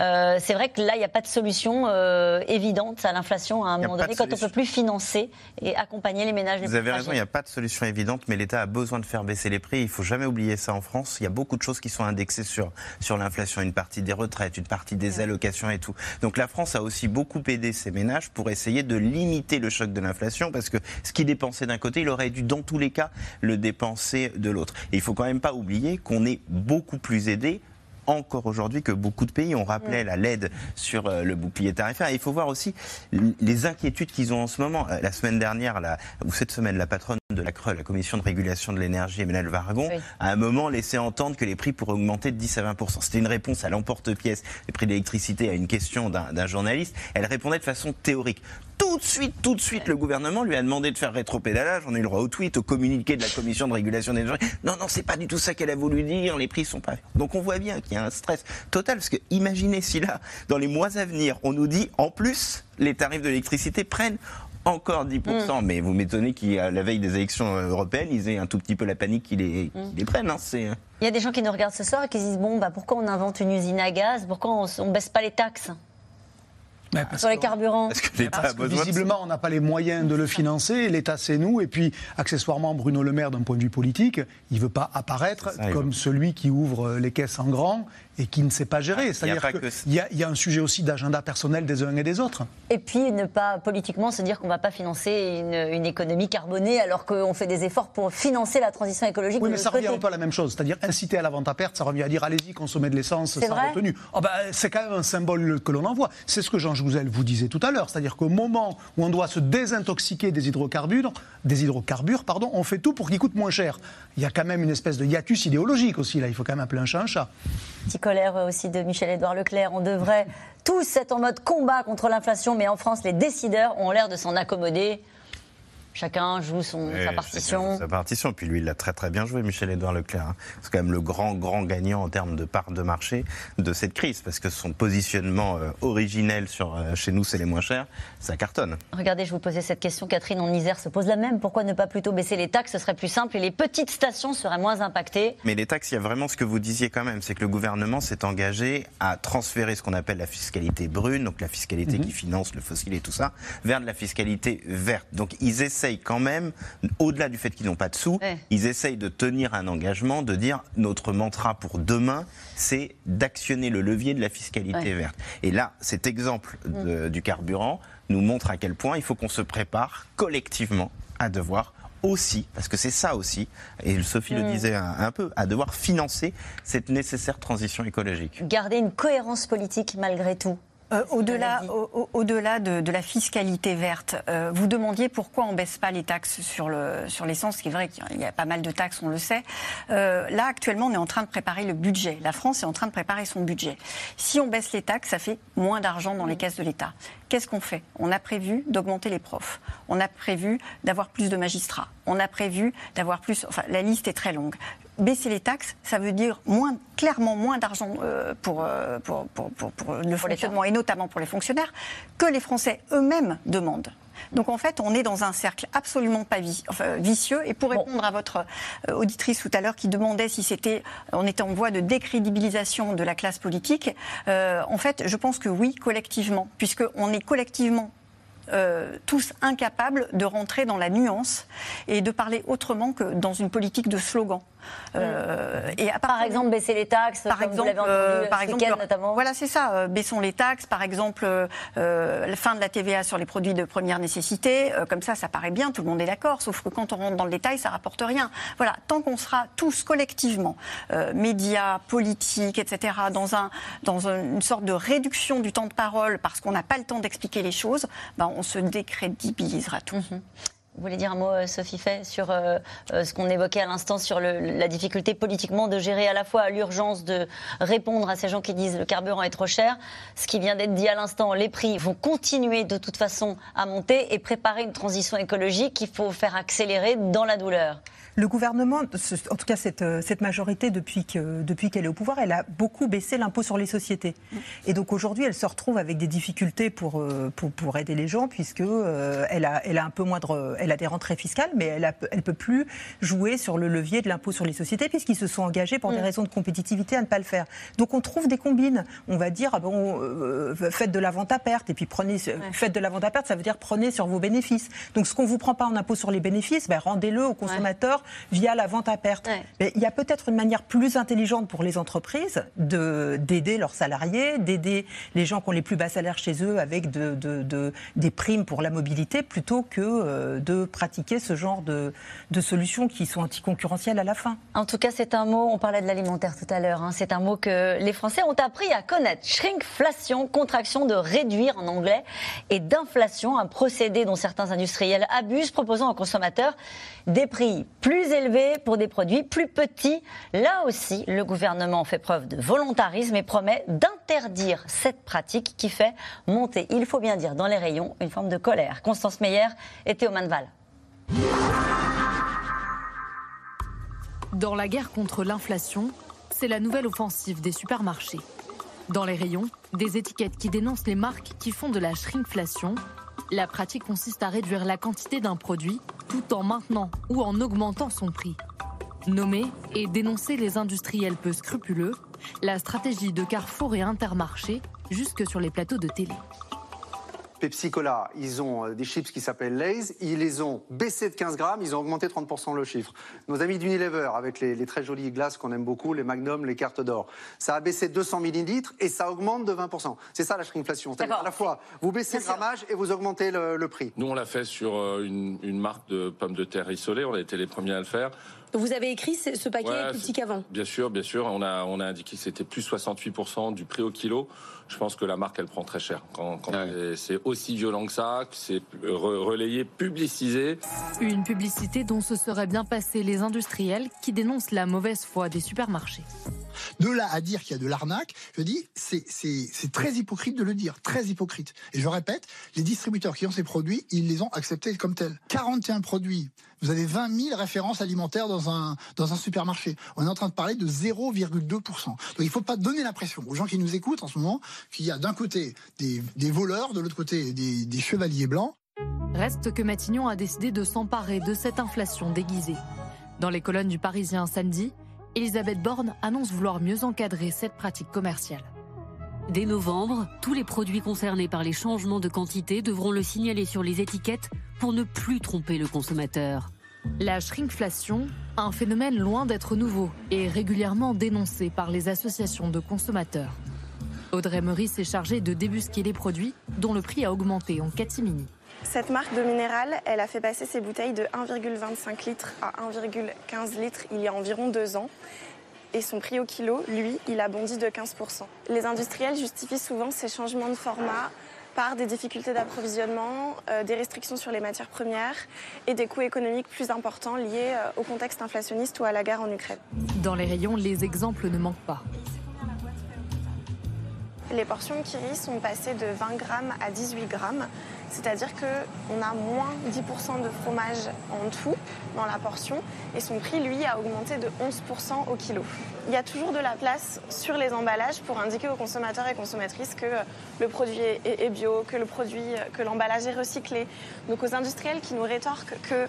Euh, c'est vrai que là, il n'y a pas de solution euh, évidente à l'inflation à un moment donné quand on solution. peut plus financer et accompagner les ménages Vous avez raison, il n'y a pas de solution évidente, mais l'État a besoin de faire baisser les prix. Il faut jamais oublier ça en France. Il y a beaucoup de choses qui sont indexées sur, sur l'inflation, une partie des retraites, une partie des allocations et tout. Donc la France a aussi beaucoup aidé ses ménages pour essayer de limiter le choc de l'inflation, parce que ce qui dépensait d'un côté, il aurait dû dans tous les cas le dépenser de l'autre. Et il faut quand même pas oublier qu'on est beaucoup plus aidé encore aujourd'hui que beaucoup de pays. On rappelait la l'aide sur euh, le bouclier tarifaire. Et il faut voir aussi les inquiétudes qu'ils ont en ce moment. Euh, La semaine dernière, la, ou cette semaine, la patronne de la CRE, la Commission de régulation de l'énergie, Emmanuel Vargon, Oui. a un moment laissé entendre que les prix pourraient augmenter de 10 à 20 C'était une réponse à l'emporte-pièce des prix de l'électricité à une question d'un d'un journaliste. Elle répondait de façon théorique. Tout de suite, tout de suite, le gouvernement lui a demandé de faire rétropédalage. On a eu le droit au tweet, au communiqué de la commission de régulation des énergies. Non, non, c'est pas du tout ça qu'elle a voulu dire. Les prix sont pas. Donc on voit bien qu'il y a un stress total. Parce que imaginez si là, dans les mois à venir, on nous dit en plus, les tarifs de l'électricité prennent encore 10%, mais vous m'étonnez qu'à la veille des élections européennes, ils aient un tout petit peu la panique qu'ils les, les prennent. hein. C'est- Il y a des gens qui nous regardent ce soir et qui se disent bon, bah, pourquoi on invente une usine à gaz? Pourquoi on ne baisse pas les taxes? Mais parce sur les carburants Parce que l'État a Parce que besoin de visiblement, on n'a pas les moyens de le financer. L'État, c'est nous. Et puis, accessoirement, Bruno Le Maire, d'un point de vue politique, il ne veut pas apparaître Ça, comme veut- celui qui ouvre les caisses en grand et qui ne sait pas gérer. Ah, il y a C'est-à-dire qu'il que- y, a- il y a un sujet aussi d'agenda personnel des uns et des autres. Et puis ne pas politiquement se dire qu'on ne va pas financer une, une économie carbonée alors qu'on fait des efforts pour financer la transition écologique. Oui, mais ça revient côté. un peu à la même chose. C'est-à-dire inciter à la vente à perte, ça revient à dire allez-y, consommez de l'essence sans retenue. Oh, bah, c'est quand même un symbole que l'on envoie. C'est ce que Jean Jouzel vous disait tout à l'heure. C'est-à-dire qu'au moment où on doit se désintoxiquer des hydrocarbures, des hydrocarbures pardon, on fait tout pour qu'ils coûtent moins cher. Il y a quand même une espèce de hiatus idéologique aussi. Là, il faut quand même appeler un chat un chat. Petit colère aussi de Michel-Édouard Leclerc. On devrait tous être en mode combat contre l'inflation, mais en France, les décideurs ont l'air de s'en accommoder. Chacun joue son, Oui, sa partition. Sa partition. Puis lui, il l'a très très bien joué, Michel-Édouard Leclerc. hein. C'est quand même le grand, grand gagnant en termes de part de marché de cette crise. Parce que son positionnement euh, originel sur euh, chez nous, c'est les moins chers, ça cartonne. Regardez, je vous posais cette question. Catherine en Isère se pose la même. Pourquoi ne pas plutôt baisser les taxes? Ce serait plus simple et les petites stations seraient moins impactées. Mais les taxes, il y a vraiment ce que vous disiez quand même, c'est que le gouvernement s'est engagé à transférer ce qu'on appelle la fiscalité brune, donc la fiscalité qui finance le fossile et tout ça, vers de la fiscalité verte. Donc ils essayent quand même, au-delà du fait qu'ils n'ont pas de sous, Ouais. ils essayent de tenir un engagement, de dire notre mantra pour demain, c'est d'actionner le levier de la fiscalité Ouais. verte. Et là, cet exemple de- du carburant nous montre à quel point il faut qu'on se prépare collectivement à devoir aussi, parce que c'est ça aussi, et Sophie le disait un, un peu, à devoir financer cette nécessaire transition écologique. Garder une cohérence politique malgré tout. Euh, Au-delà au- au- de, de la fiscalité verte, euh, vous demandiez pourquoi on baisse pas les taxes sur le sur l'essence. Ce qui est vrai qu'il y a pas mal de taxes, on le sait. Euh, là, actuellement, on est en train de préparer le budget. La France est en train de préparer son budget. Si on baisse les taxes, ça fait moins d'argent dans les caisses de l'État. Qu'est-ce qu'on fait? On a prévu d'augmenter les profs. On a prévu d'avoir plus de magistrats. On a prévu d'avoir plus. Enfin, la liste est très longue. Baisser les taxes, ça veut dire moins, clairement moins d'argent euh, pour, euh, pour, pour, pour, pour le fonctionnement et notamment pour les fonctionnaires que les Français eux-mêmes demandent. Donc en fait, on est dans un cercle absolument pas vi- enfin, vicieux. Et pour répondre à votre euh, auditrice tout à l'heure qui demandait si c'était, on était en voie de décrédibilisation de la classe politique, euh, en fait, je pense que oui, collectivement, puisque on est collectivement euh, tous incapables de rentrer dans la nuance et de parler autrement que dans une politique de slogan. Euh, et à Par exemple, baisser les taxes, par comme vous exemple, l'avez entendu euh, par exemple, notamment. Voilà, c'est ça. euh, baissons les taxes, par exemple, la fin de la TVA sur les produits de première nécessité. comme ça, ça paraît bien, tout le monde est d'accord. Sauf que quand on rentre dans le détail, ça rapporte rien. Voilà, tant qu'on sera tous collectivement, médias, politiques, etc., dans un dans un- une sorte de réduction du temps de parole parce qu'on n'a pas le temps d'expliquer les choses, ben, on se décrédibilisera tout. Vous voulez dire un mot, euh, Sophie Fay, sur euh, euh, ce qu'on évoquait à l'instant, sur la difficulté politiquement de gérer à la fois l'urgence de répondre à ces gens qui disent le carburant est trop cher, ce qui vient d'être dit à l'instant, les prix vont continuer de toute façon à monter et préparer une transition écologique qu'il faut faire accélérer dans la douleur. Le gouvernement, en tout cas cette, euh, cette majorité depuis que depuis qu'elle est au pouvoir, elle a beaucoup baissé l'impôt sur les sociétés. Et donc aujourd'hui, elle se retrouve avec des difficultés pour euh, pour, pour aider les gens puisque euh, elle a elle a un peu moins de re- elle a des rentrées fiscales, mais elle a, elle peut plus jouer sur le levier de l'impôt sur les sociétés puisqu'ils se sont engagés pour des raisons de compétitivité à ne pas le faire. Donc on trouve des combines. On va dire ah bon euh, faites de la vente à perte et puis prenez faites de la vente à perte, ça veut dire prenez sur vos bénéfices. Donc ce qu'on vous prend pas en impôt sur les bénéfices, ben, rendez-le aux consommateurs via la vente à perte. Ouais. Mais il y a peut-être une manière plus intelligente pour les entreprises de d'aider leurs salariés, d'aider les gens qui ont les plus bas salaires chez eux avec de, de- de- des primes pour la mobilité plutôt que euh, de pratiquer ce genre de, de solutions qui sont anticoncurrentielles à la fin. En tout cas, c'est un mot, on parlait de l'alimentaire tout à l'heure, hein, c'est un mot que les Français ont appris à connaître. Shrinkflation, contraction de réduire en anglais, et d'inflation, un procédé dont certains industriels abusent, proposant aux consommateurs des prix plus élevés pour des produits plus petits. Là aussi, le gouvernement fait preuve de volontarisme et promet d'interdire cette pratique qui fait monter, il faut bien dire, dans les rayons, une forme de colère. Constance Meyer et Théo Manval. Dans la guerre contre l'inflation, c'est la nouvelle offensive des supermarchés. Dans les rayons, des étiquettes qui dénoncent les marques qui font de la shrinkflation. La pratique consiste à réduire la quantité d'un produit tout en maintenant ou en augmentant son prix. Nommer et dénoncer les industriels peu scrupuleux, la stratégie de Carrefour et Intermarché jusque sur les plateaux de télé. Pepsi Cola, ils ont euh, des chips qui s'appellent Lay's, ils les ont baissés de 15 grammes, ils ont augmenté 30% le chiffre. Nos amis d'Unilever, avec les, les, très jolies glaces qu'on aime beaucoup, les Magnum, les cartes d'or, ça a baissé 200 millilitres et ça augmente de 20%. C'est ça la shrinkflation. C'est-à-dire à la fois, vous baissez le grammage et vous augmentez le, le, prix. Nous, on l'a fait sur euh, une, une marque de pommes de terre isolées, on a été les premiers à le faire. Vous avez écrit ce paquet Ouais, plus petit qu'avant? Bien sûr, bien sûr. On a, on a indiqué que c'était plus 68% du prix au kilo. Je pense que la marque, elle prend très cher. Quand, quand c'est- c'est aussi violent que ça, que c'est re- relayé, publicisé. Une publicité dont se seraient bien passés les industriels qui dénoncent la mauvaise foi des supermarchés. De là à dire qu'il y a de l'arnaque, je dis, c'est très hypocrite de le dire, très hypocrite. Et je répète, les distributeurs qui ont ces produits, ils les ont acceptés comme tels. 41 produits, vous avez 20 000 références alimentaires dans un, supermarché. On est en train de parler de 0,2%. Donc il ne faut pas donner l'impression aux gens qui nous écoutent en ce moment qu'il y a d'un côté des, des voleurs, de l'autre côté des, des chevaliers blancs. Reste que Matignon a décidé de s'emparer de cette inflation déguisée. Dans les colonnes du Parisien samedi, Elisabeth Borne annonce vouloir mieux encadrer cette pratique commerciale. Dès novembre, tous les produits concernés par les changements de quantité devront le signaler sur les étiquettes pour ne plus tromper le consommateur. La shrinkflation, un phénomène loin d'être nouveau et régulièrement dénoncé par les associations de consommateurs. Audrey Meurice est chargée de débusquer les produits dont le prix a augmenté en catimini. Cette marque d'eau minérale, elle a fait passer ses bouteilles de 1,25 litres à 1,15 litres il y a environ deux ans. Et son prix au kilo, lui, il a bondi de 15%. Les industriels justifient souvent ces changements de format par des difficultés d'approvisionnement, euh, des restrictions sur les matières premières et des coûts économiques plus importants liés euh, au contexte inflationniste ou à la guerre en Ukraine. Dans les rayons, les exemples ne manquent pas. Les portions Kiri sont passées de 20 grammes à 18 grammes, c'est-à-dire qu'on a moins 10% de fromage en tout dans la portion et son prix, lui, a augmenté de 11% au kilo. Il y a toujours de la place sur les emballages pour indiquer aux consommateurs et consommatrices que le produit est, bio, produit, que l'emballage est recyclé. Donc aux industriels qui nous rétorquent que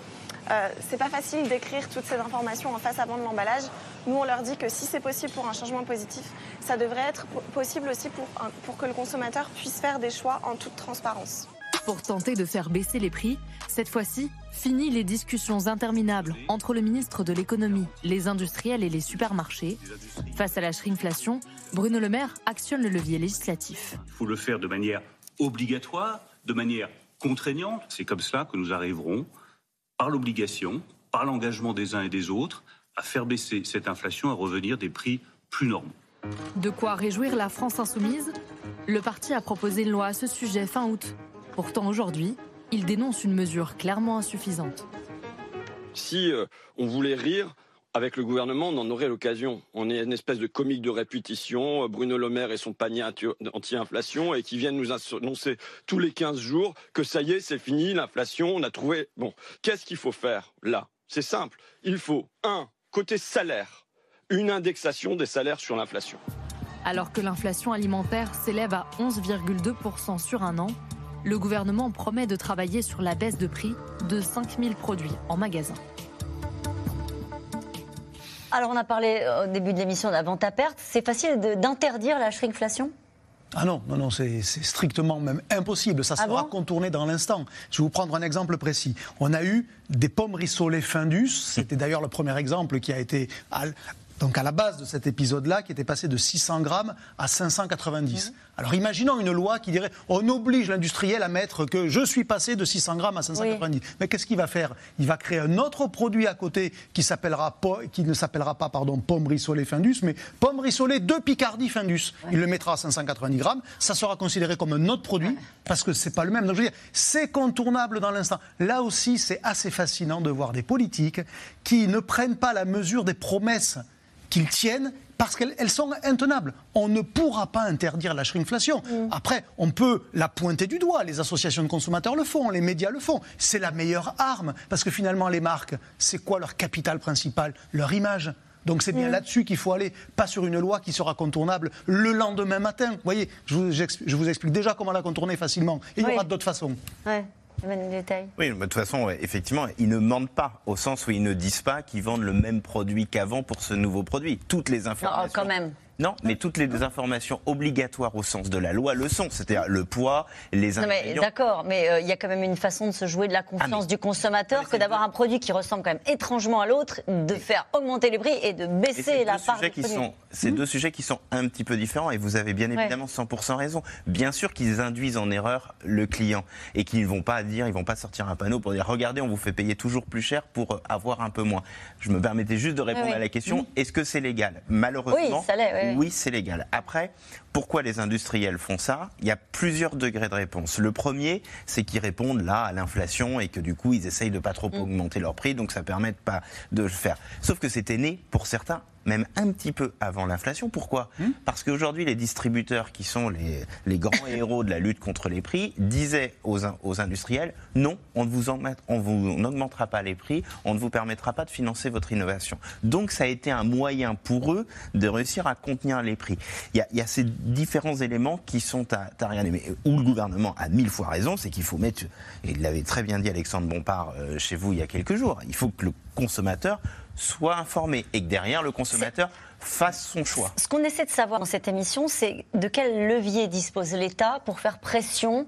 euh, c'est pas facile d'écrire toutes ces informations en face avant de l'emballage. Nous, on leur dit que si c'est possible pour un changement positif, ça devrait être po- possible aussi pour que le consommateur puisse faire des choix en toute transparence. Pour tenter de faire baisser les prix, cette fois-ci, fini les discussions interminables entre le ministre de l'économie, les industriels et les supermarchés. Face à la shrinkflation, Bruno Le Maire actionne le levier législatif. Il faut le faire de manière obligatoire, de manière contraignante. C'est comme cela que nous arriverons, par l'obligation, par l'engagement des uns et des autres, à faire baisser cette inflation, à revenir des prix plus normaux. De quoi réjouir la France insoumise Le parti a proposé une loi à ce sujet fin août. Pourtant aujourd'hui, il dénonce une mesure clairement insuffisante. Si euh, on voulait rire avec le gouvernement, on en aurait l'occasion. On est une espèce de comique de répétition, euh, Bruno Le Maire et son panier anti- anti-inflation, et qui viennent nous annoncer tous les 15 jours que ça y est, c'est fini, l'inflation, on a trouvé... Bon, qu'est-ce qu'il faut faire là? C'est simple. Il faut, un, côté salaire, une indexation des salaires sur l'inflation. Alors que l'inflation alimentaire s'élève à 11,2% sur un an, le gouvernement promet de travailler sur la baisse de prix de 5000 produits en magasin. Alors on a parlé euh, au début de l'émission d'avant ta perte. C'est facile de- d'interdire la shrinkflation? Ah non, non, non, c'est strictement même impossible. Ça Ah sera bon? contourné dans l'instant. Je vais vous prendre un exemple précis. On a eu des pommes rissolées Findus. C'était d'ailleurs le premier exemple qui a été à, donc à la base de cet épisode-là, qui était passé de 600 grammes à 590. Alors imaginons une loi qui dirait on oblige l'industriel à mettre que je suis passé de 600 grammes à 590. Mais qu'est-ce qu'il va faire? Il va créer un autre produit à côté qui, s'appellera, po- qui ne s'appellera pas pardon, pomme rissolée Findus, mais pomme rissolée de Picardie Findus. Il le mettra à 590 grammes. Ça sera considéré comme un autre produit parce que c'est pas le même. Donc je veux dire, c'est contournable dans l'instant. Là aussi, c'est assez fascinant de voir des politiques qui ne prennent pas la mesure des promesses qu'ils tiennent parce qu'elles elles sont intenables. On ne pourra pas interdire la shrinkflation. Après, on peut la pointer du doigt. Les associations de consommateurs le font, les médias le font. C'est la meilleure arme parce que finalement, les marques, c'est quoi leur capital principal Leur image? Donc c'est bien là-dessus qu'il faut aller, pas sur une loi qui sera contournable le lendemain matin. Vous voyez, je vous, j'exp- je vous explique déjà comment la contourner facilement. Et il y aura d'autres façons. Ouais. Oui, mais de toute façon, effectivement, ils ne mentent pas, au sens où ils ne disent pas qu'ils vendent le même produit qu'avant pour ce nouveau produit. Toutes les Non, informations. quand même. Non, mais toutes les informations obligatoires au sens de la loi le sont. C'est-à-dire le poids, les Non, mais ingrédients. d'accord, mais euh, il y a quand même une façon de se jouer de la confiance du consommateur que d'avoir un produit qui ressemble quand même étrangement à l'autre, de faire augmenter les prix et de baisser la part qui produit. sont, c'est deux sujets qui sont un petit peu différents et vous avez bien Ouais. évidemment 100% raison. Bien sûr qu'ils induisent en erreur le client et qu'ils ne vont pas dire, ils vont pas sortir un panneau pour dire regardez, on vous fait payer toujours plus cher pour euh, avoir un peu moins. Je me permettais juste de répondre Oui, oui. à la question Mhm. est-ce que c'est légal? Malheureusement, Oui, ça l'est, oui, oui. oui, c'est légal. Après, pourquoi les industriels font ça? Il y a plusieurs degrés de réponse. Le premier, c'est qu'ils répondent là à l'inflation et que du coup, ils essayent de pas trop Mm. augmenter leur prix, donc ça permet de pas de le faire. Sauf que c'était né pour certains même un petit peu avant l'inflation. Pourquoi? Mm. Parce qu'aujourd'hui, les distributeurs, qui sont les, les grands héros de la lutte contre les prix, disaient aux, in- aux industriels non, on ne vous, en met- on vous on n'augmentera pas les prix, on ne vous permettra pas de financer votre innovation. Donc, ça a été un moyen pour eux de réussir à contenir les prix. Il y a, il y a ces différents éléments qui sont à, à rien mais où le gouvernement a mille fois raison, c'est qu'il faut mettre, et il l'avait très bien dit Alexandre Bompard euh, chez vous il y a quelques jours, il faut que le consommateur soit informé et que derrière le consommateur fasse son choix. Ce qu'on essaie de savoir dans cette émission, c'est de quel levier dispose l'État pour faire pression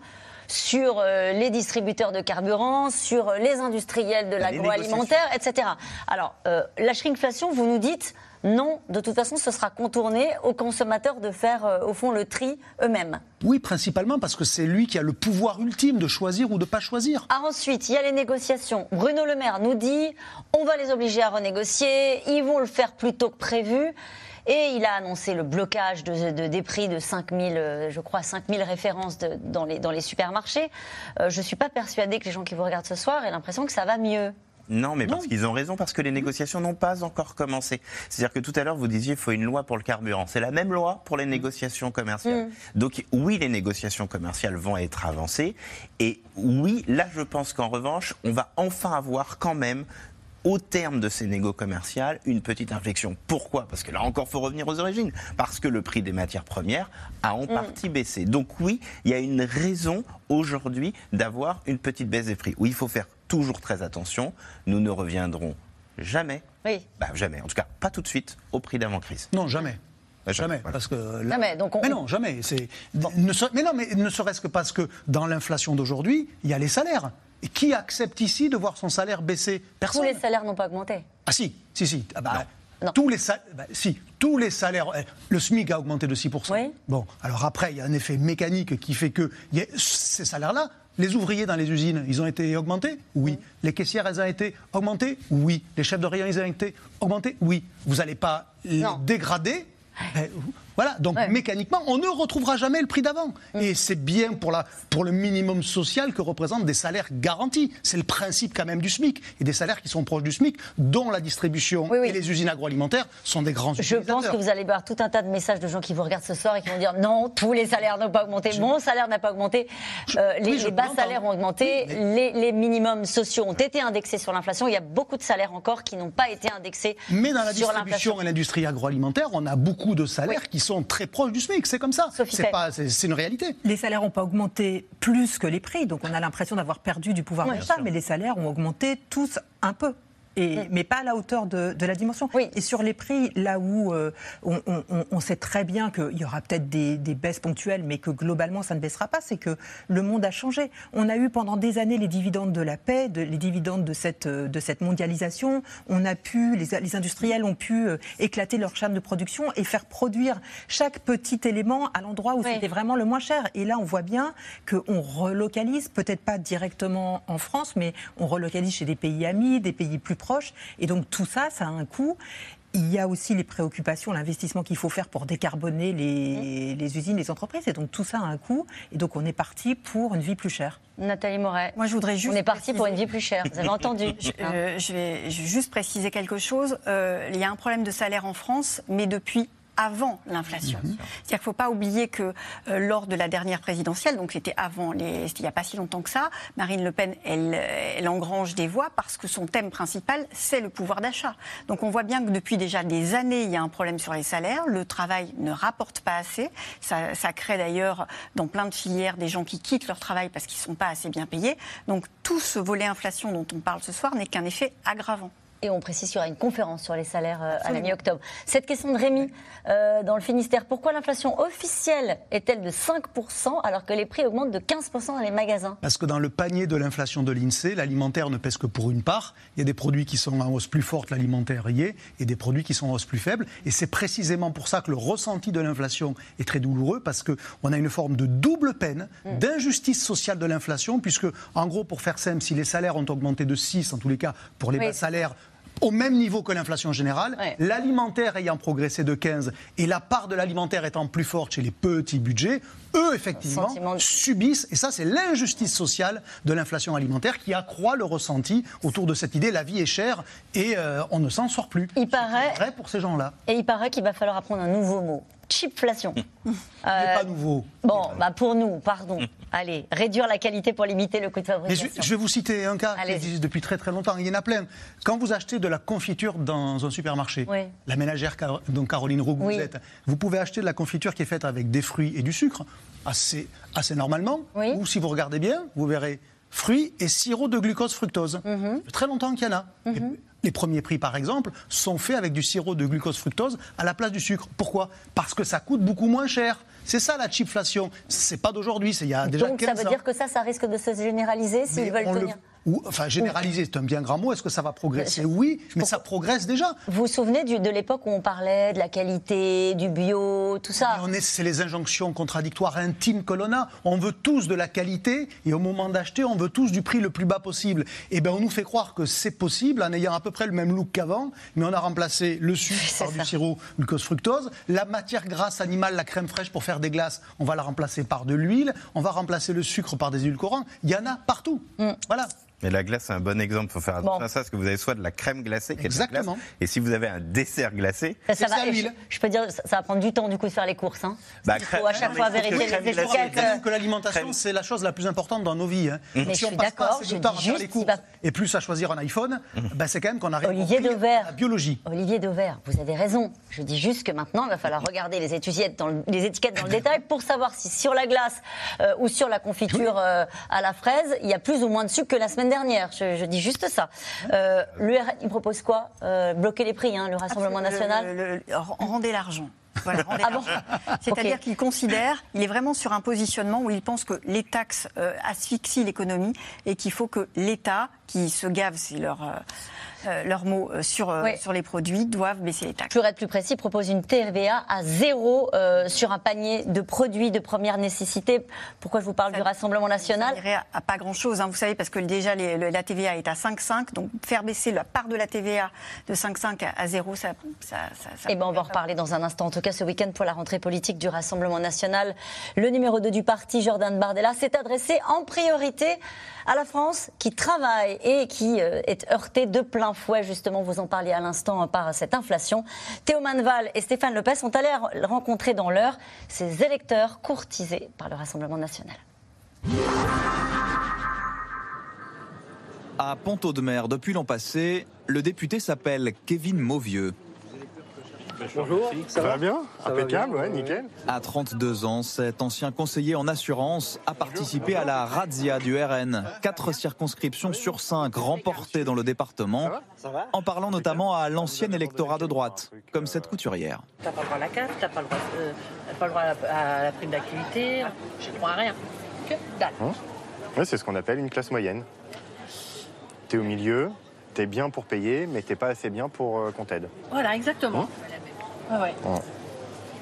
sur euh, les distributeurs de carburant, sur euh, les industriels de l'agroalimentaire, etc. Alors, euh, la shrinkflation, vous nous dites, non, de toute façon, ce sera contourné aux consommateurs de faire, euh, au fond, le tri eux-mêmes. Oui, principalement parce que c'est lui qui a le pouvoir ultime de choisir ou de pas choisir. Ah, ensuite, il y a les négociations. Bruno Le Maire nous dit on va les obliger à renégocier, ils vont le faire plus tôt que prévu. Et il a annoncé le blocage de, de- des prix de 5000, euh, je crois, 5000 références de- dans, les, dans les supermarchés. Euh, je ne suis pas persuadée que les gens qui vous regardent ce soir aient l'impression que ça va mieux. Non, mais parce qu'ils ont raison, parce que les négociations n'ont pas encore commencé. C'est-à-dire que tout à l'heure, vous disiez qu'il faut une loi pour le carburant. C'est la même loi pour les négociations commerciales. Donc oui, les négociations commerciales vont être avancées. Et oui, là, je pense qu'en revanche, on va enfin avoir quand même au terme de ces négos commerciales, une petite inflexion. Pourquoi? Parce que là encore, il faut revenir aux origines. Parce que le prix des matières premières a en partie baissé. Donc oui, il y a une raison aujourd'hui d'avoir une petite baisse des prix. Oui, il faut faire toujours très attention. Nous ne reviendrons jamais, Oui. bah, jamais, en tout cas pas tout de suite, au prix d'avant-crise. Non, jamais. Bah, Jamais, voilà. parce que là- Jamais, donc on- mais non, jamais. C'est ne se- mais non, mais ne serait-ce que parce que dans l'inflation d'aujourd'hui, il y a les salaires. Et qui accepte ici de voir son salaire baisser? Personne. Tous les salaires n'ont pas augmenté. Ah si, si, si. Ah bah, Tous les salaires, si, tous les salaires, eh, le SMIC a augmenté de 6%. Bon, alors après, il y a un effet mécanique qui fait que il y a- ces salaires-là, les ouvriers dans les usines, ils ont été augmentés? Oui. Les caissières, elles ont été augmentées? Oui. Les chefs de rayon, ils ont été augmentés? Oui. Vous n'allez pas les dégrader? Eh, voilà, donc mécaniquement, on ne retrouvera jamais le prix d'avant. Et c'est bien pour, la, pour le minimum social que représentent des salaires garantis. C'est le principe quand même du SMIC. Et des salaires qui sont proches du SMIC, dont la distribution et les usines agroalimentaires sont des grands Je pense que vous allez voir tout un tas de messages de gens qui vous regardent ce soir et qui vont dire non, tous les salaires n'ont pas augmenté, mon salaire n'a pas augmenté, Euh, les, oui, je les bas salaires ont augmenté, les, les minimums sociaux ont été indexés sur l'inflation. Il y a beaucoup de salaires encore qui n'ont pas été indexés Mais dans la distribution et l'industrie agroalimentaire, on a beaucoup de salaires qui sont très proches du SMIC. C'est comme ça. C'est une réalité. Les salaires n'ont pas augmenté plus que les prix, donc on a l'impression d'avoir perdu du pouvoir d'achat, mais les salaires ont augmenté tous un peu. Et, mais pas à la hauteur de, de la dimension. Et sur les prix, là où euh, on, on- on sait très bien qu'il y aura peut-être des, des baisses ponctuelles, mais que globalement ça ne baissera pas, c'est que le monde a changé. On a eu pendant des années les dividendes de la paix, de- les dividendes de cette, euh, de cette mondialisation. On a pu, les, les industriels ont pu euh, éclater leur chaîne de production et faire produire chaque petit élément à l'endroit où c'était vraiment le moins cher. Et là, on voit bien qu'on relocalise, peut-être pas directement en France, mais on relocalise chez des pays amis, des pays plus proches. Et donc tout ça, ça a un coût. Il y a aussi les préoccupations, l'investissement qu'il faut faire pour décarboner les, les usines, les entreprises. Et donc tout ça a un coût. Et donc on est parti pour une vie plus chère. Nathalie Moret. Moi, je voudrais juste. On est parti pour une vie plus chère. Vous avez entendu Je, euh, je vais juste préciser quelque chose. Euh, il y a un problème de salaire en France, mais depuis avant l'inflation. Mhm. C'est-à-dire qu'il ne faut pas oublier que euh, lors de la dernière présidentielle, donc c'était avant, les, il n'y a pas si longtemps que ça, Marine Le Pen, elle, euh, elle engrange des voix parce que son thème principal, c'est le pouvoir d'achat. Donc on voit bien que depuis déjà des années, il y a un problème sur les salaires. Le travail ne rapporte pas assez. Ça, ça crée d'ailleurs dans plein de filières des gens qui quittent leur travail parce qu'ils ne sont pas assez bien payés. Donc tout ce volet inflation dont on parle ce soir n'est qu'un effet aggravant. Et on précise qu'il y aura une conférence sur les salaires euh, à la mi-octobre. Cette question de Rémi, euh, dans le Finistère, pourquoi l'inflation officielle est-elle de 5% alors que les prix augmentent de 15% dans les magasins? Parce que dans le panier de l'inflation de l'INSEE, l'alimentaire ne pèse que pour une part. Il y a des produits qui sont en hausse plus forte, l'alimentaire y est, et des produits qui sont en hausse plus faible. Et c'est précisément pour ça que le ressenti de l'inflation est très douloureux, parce qu'on a une forme de double peine, d'injustice sociale de l'inflation, puisque, en gros, pour faire simple, si les salaires ont augmenté de 6, en tous les cas, pour les Oui, bas salaires, au même niveau que l'inflation générale, l'alimentaire ayant progressé de 15 et la part de l'alimentaire étant plus forte chez les petits budgets, eux, effectivement, de- subissent, et ça c'est l'injustice sociale de l'inflation alimentaire qui accroît le ressenti autour de cette idée, la vie est chère et euh, on ne s'en sort plus. Il paraît, vrai pour ces gens-là. et il paraît qu'il va falloir apprendre un nouveau mot. Chipflation. Il n'est pas nouveau. Bon, bah pour nous, pardon. Allez, réduire la qualité pour limiter le coût de Mais fabrication. je, je vais vous citer un cas qui Allez-y. existe depuis très très longtemps. Il y en a plein. Quand vous achetez de la confiture dans un supermarché, Oui. la ménagère Car- dont Caroline Roux Oui. vous êtes, vous pouvez acheter de la confiture qui est faite avec des fruits et du sucre, assez, assez normalement. Ou si vous regardez bien, vous verrez fruits et sirop de glucose fructose. Mhm. Très longtemps qu'il y en a. Et Les premiers prix, par exemple, sont faits avec du sirop de glucose fructose à la place du sucre. Pourquoi? Parce que ça coûte beaucoup moins cher. C'est ça la chipflation. C'est pas d'aujourd'hui, c'est il y a déjà Donc 15 ça veut ans. dire que ça, ça risque de se généraliser s'ils veulent le- tenir. Ou- enfin, généraliser, c'est un bien grand mot. Est-ce que ça va progresser Oui, mais ça progresse déjà. Vous vous souvenez du- de l'époque où on parlait de la qualité, du bio, tout ça Mais on est- C'est les injonctions contradictoires intimes que l'on a. On veut tous de la qualité et au moment d'acheter, on veut tous du prix le plus bas possible. Et bien, on nous fait croire que c'est possible en ayant à peu près le même look qu'avant, mais on a remplacé le sucre par du sirop glucose fructose, la matière grasse animale, la crème fraîche pour faire des glaces, on va la remplacer par de l'huile, on va remplacer le sucre par des édulcorants. Il y en a partout. Mm. Voilà. Mais la glace, c'est un bon exemple. Il faut faire attention à ça, parce que vous avez soit de la crème glacée, qui est de la Exactement. glace, et si vous avez un dessert glacé, Ça, ça va, je, je peux dire, ça, ça va prendre du temps du coup de faire les courses. Hein. Bah, Il faut à chaque fois vérifier les étiquettes. même que l'alimentation, c'est la chose la plus importante dans nos vies. hein. Mais Donc, je si on suis passe pas d'accord, assez je de temps à dis faire juste les courses qu'il va- et plus à choisir un iPhone, ben, c'est quand même qu'on arrive Olivier Dauvert. la biologie. Olivier Dauvert, vous avez raison. Je dis juste que maintenant, il va falloir regarder les étiquettes dans le, les étiquettes dans le détail pour savoir si sur la glace euh, ou sur la confiture euh, à la fraise, il y a plus ou moins de sucre que la semaine dernière. Je, je dis juste ça. Euh, il propose quoi? Euh, Bloquer les prix, hein, le Rassemblement national? Le- le- le- rendez l'argent. Voilà, Ah bon? C'est-à-dire qu'il considère, il est vraiment sur un positionnement où il pense que les taxes euh, asphyxient l'économie et qu'il faut que l'État, qui se gave, c'est leur, euh, euh, leur mot, euh, sur, euh, Oui. sur les produits, doivent baisser les taxes. Pour être plus précis, propose une TVA à zéro euh, sur un panier de produits de première nécessité. Pourquoi je vous parle du Rassemblement national Ça à, pas grand-chose, hein, vous savez, parce que déjà les- le- la TVA est à 5,5, donc faire baisser la part de la TVA de 5,5 à, à zéro, ça, ça, ça, ça Eh ben, on va en reparler dans un instant. En tout cas, ce week-end pour la rentrée politique du Rassemblement national, le numéro 2 du parti, Jordan Bardella, s'est adressé en priorité à la France qui travaille et qui euh, est heurtée de plein fouet, justement, vous en parliez à l'instant, par cette inflation. Théo Manval et Stéphane Lopez sont allés rencontrer dans l'heure ces électeurs courtisés par le Rassemblement national. À Ponto de Mer, depuis l'an passé, le député s'appelle Kevin Mauvieux. Bonjour, ça, va bien Impeccable, ouais, nickel. À 32 ans, cet ancien conseiller en assurance a participé à la razzia du RN. Quatre circonscriptions sur cinq remportées dans le département, en parlant notamment à l'ancien électorat de droite, comme cette couturière. T'as pas le droit à la carte, t'as pas le droit, euh, pas le droit à la, à la prime d'activité, j'ai droit à rien. Que dalle. Hein Ouais, c'est ce qu'on appelle une classe moyenne. T'es au milieu, t'es bien pour payer, mais t'es pas assez bien pour euh, qu'on t'aide. Voilà, exactement. Ouais. Ouais.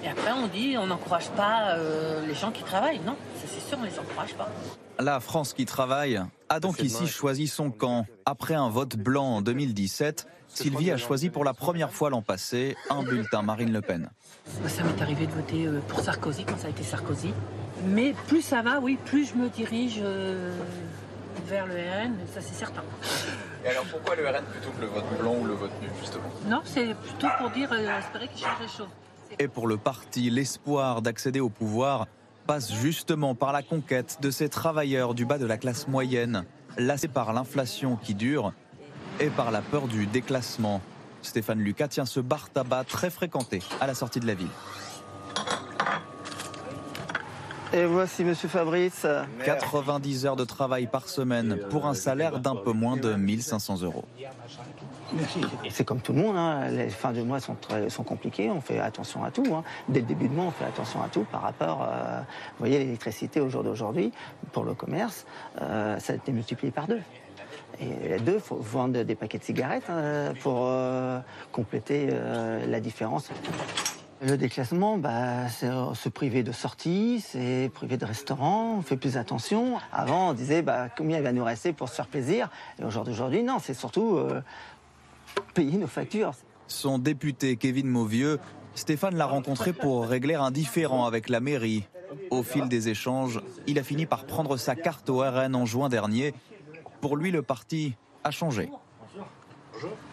Et après, on dit, on n'encourage pas euh, les gens qui travaillent. Non, ça, c'est sûr, on les encourage pas. La France qui travaille a donc ici choisi son camp. Après un vote blanc en 2017, Sylvie a choisi pour la première fois l'an passé un bulletin Marine Le Pen. Ça m'est arrivé de voter euh, pour Sarkozy quand ça a été Sarkozy. Mais plus ça va, oui, plus je me dirige euh, vers le RN, ça c'est certain. Et alors pourquoi le RN plutôt que le vote blanc ou le vote nul, justement? Non, c'est plutôt pour dire, euh, espérer qu'il change les choses. Et pour le parti, l'espoir d'accéder au pouvoir passe justement par la conquête de ces travailleurs du bas de la classe moyenne, lassés par l'inflation qui dure et par la peur du déclassement. Stéphane Lucas tient ce bar tabac très fréquenté à la sortie de la ville. Et voici Monsieur Fabrice. 90 heures de travail par semaine pour un salaire d'un peu moins de 1500 euros. C'est comme tout le monde, hein. les fins de mois sont, très, sont compliquées, on fait attention à tout. hein. Dès le début de mois, on fait attention à tout par rapport, euh, vous voyez, l'électricité au jour d'aujourd'hui, pour le commerce, euh, ça a été multiplié par deux. Et deux, il faut vendre des paquets de cigarettes euh, pour euh, compléter euh, la différence. Le déclassement, bah, c'est se priver de sorties, c'est priver de restaurants, on fait plus attention. Avant, on disait bah, combien il va nous rester pour se faire plaisir. Et au jour d'aujourd'hui, non, c'est surtout euh, payer nos factures. Son député Kevin Mauvieux, Stéphane l'a rencontré pour régler un différend avec la mairie. Au fil des échanges, il a fini par prendre sa carte au RN en juin dernier. Pour lui, le parti a changé.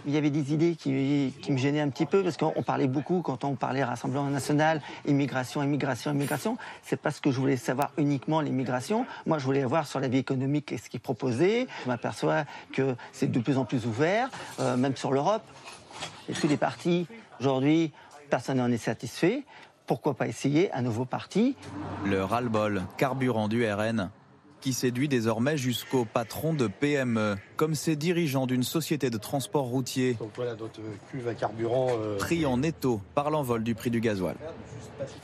Il y avait des idées qui, qui me gênaient un petit peu parce qu'on on parlait beaucoup quand on parlait Rassemblement national, immigration, immigration, immigration. C'est parce que je voulais savoir uniquement l'immigration. Moi, je voulais voir sur la vie économique ce qu'ils proposaient. Je m'aperçois que c'est de plus en plus ouvert, euh, même sur l'Europe. Et tous les partis, aujourd'hui, personne n'en est satisfait. Pourquoi pas essayer un nouveau parti? Le ras-le-bol carburant du RN qui séduit désormais jusqu'au patron de PME, comme ces dirigeants d'une société de transport routier, Donc voilà, notre cuve à carburant. euh, pris en étau par l'envol du prix du gasoil.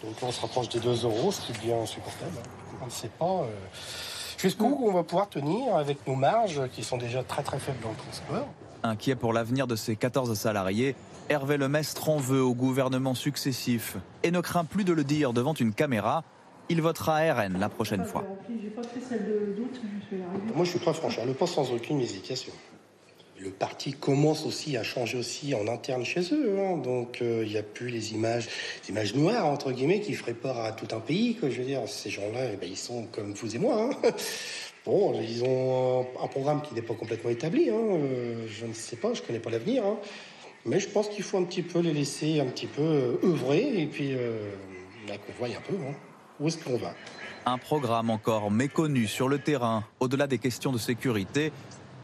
Donc on se rapproche des 2 euros, ce qui devient insupportable. On ne sait pas euh, jusqu'où on va pouvoir tenir avec nos marges qui sont déjà très très faibles dans le transport. Inquiet pour l'avenir de ses 14 salariés, Hervé Lemestre en veut au gouvernement successif et ne craint plus de le dire devant une caméra. Il votera RN la prochaine fois. Moi je suis très franc, je le pense sans aucune hésitation. Le parti commence aussi à changer aussi en interne chez eux. hein. Donc euh, il n'y a plus les images, images noires, entre guillemets, qui feraient peur à tout un pays. Je veux dire, ces gens-là, eh ben, ils sont comme vous et moi. hein. Bon, ils ont un, programme qui n'est pas complètement établi. hein. Euh, je ne sais pas, je ne connais pas l'avenir. Mais je pense qu'il faut un petit peu les laisser un petit peu euh, œuvrer et puis euh, bah, qu'on voie un peu où est-ce qu'on va. Un programme encore méconnu sur le terrain, au-delà des questions de sécurité.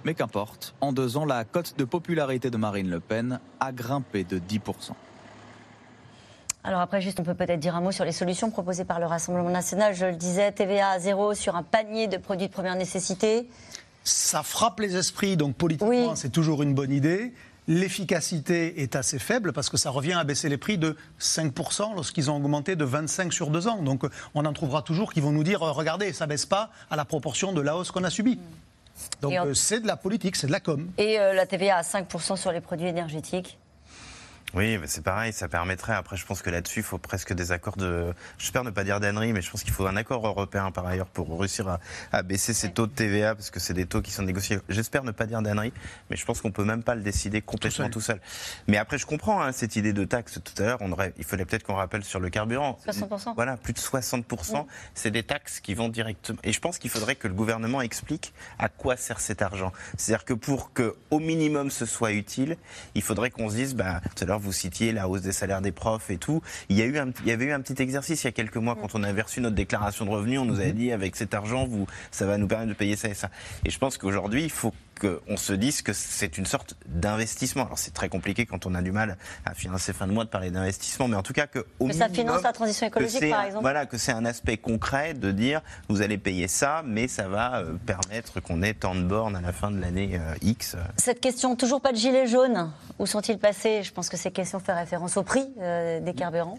Mais qu'importe, en deux ans, la cote de popularité de Marine Le Pen a grimpé de 10%. Alors après, juste, on peut peut-être dire un mot sur les solutions proposées par le Rassemblement national. Je le disais, TVA à zéro sur un panier de produits de première nécessité. Ça frappe les esprits, donc politiquement, c'est toujours une bonne idée. L'efficacité est assez faible parce que ça revient à baisser les prix de 5% lorsqu'ils ont augmenté de 25 sur deux ans. Donc on en trouvera toujours qui vont nous dire euh, regardez, ça baisse pas à la proportion de la hausse qu'on a subie. Donc Et en- euh, c'est de la politique, c'est de la com. Et euh, la TVA à 5% sur les produits énergétiques? Oui, c'est pareil, ça permettrait. Après, je pense que là-dessus, il faut presque des accords de. J'espère ne pas dire d'ânerie, mais je pense qu'il faut un accord européen par ailleurs pour réussir à, à baisser ces taux de TVA, parce que c'est des taux qui sont négociés. J'espère ne pas dire d'ânerie, mais je pense qu'on peut même pas le décider complètement tout seul. Mais après, je comprends hein, cette idée de taxe tout à l'heure. On aurait, il fallait peut-être qu'on rappelle sur le carburant. 60%. Voilà, plus de 60%, c'est des taxes qui vont directement. Et je pense qu'il faudrait que le gouvernement explique à quoi sert cet argent. C'est-à-dire que pour que, au minimum, ce soit utile, il faudrait qu'on se dise, bah, tout à l'heure, vous citiez la hausse des salaires des profs et tout. Il y, a eu un, il y avait eu un petit exercice il y a quelques mois quand on avait reçu notre déclaration de revenus. On nous avait dit, avec cet argent, vous, ça va nous permettre de payer ça et ça. Et je pense qu'aujourd'hui, il faut qu'on se dise que c'est une sorte d'investissement. Alors c'est très compliqué quand on a du mal à financer fin de mois de parler d'investissement, mais en tout cas que au que ça finance la transition écologique, par exemple. Voilà, que c'est un aspect concret de dire vous allez payer ça, mais ça va euh, permettre qu'on ait tant de bornes à la fin de l'année euh, X. Cette question, toujours pas de gilets jaunes. Où sont-ils passés? Je pense que ces questions font référence au prix euh, des carburants.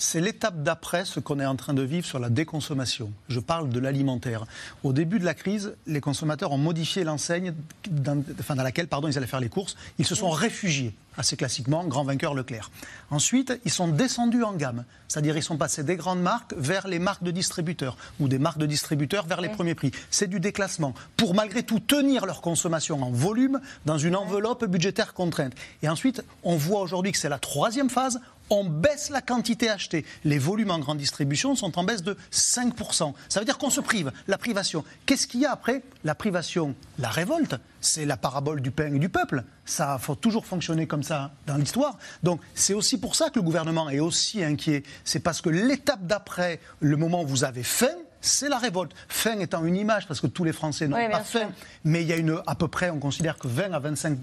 C'est l'étape d'après ce qu'on est en train de vivre sur la déconsommation. Je parle de l'alimentaire. Au début de la crise, les consommateurs ont modifié l'enseigne dans, enfin, dans laquelle pardon, ils allaient faire les courses. Ils se sont réfugiés, assez classiquement, grand vainqueur Leclerc. Ensuite, ils sont descendus en gamme. C'est-à-dire ils sont passés des grandes marques vers les marques de distributeurs ou des marques de distributeurs vers les premiers prix. C'est du déclassement pour malgré tout tenir leur consommation en volume dans une enveloppe budgétaire contrainte. Et ensuite, on voit aujourd'hui que c'est la troisième phase on baisse la quantité achetée. Les volumes en grande distribution sont en baisse de 5%. Ça veut dire qu'on se prive, la privation. Qu'est-ce qu'il y a après? La privation, la révolte, c'est la parabole du pain et du peuple. Ça faut toujours fonctionner comme ça dans l'histoire. Donc c'est aussi pour ça que le gouvernement est aussi inquiet. C'est parce que l'étape d'après, le moment où vous avez faim, c'est la révolte. Faim étant une image, parce que tous les Français n'ont pas faim, mais il y a une, à peu près, on considère que 20 à 25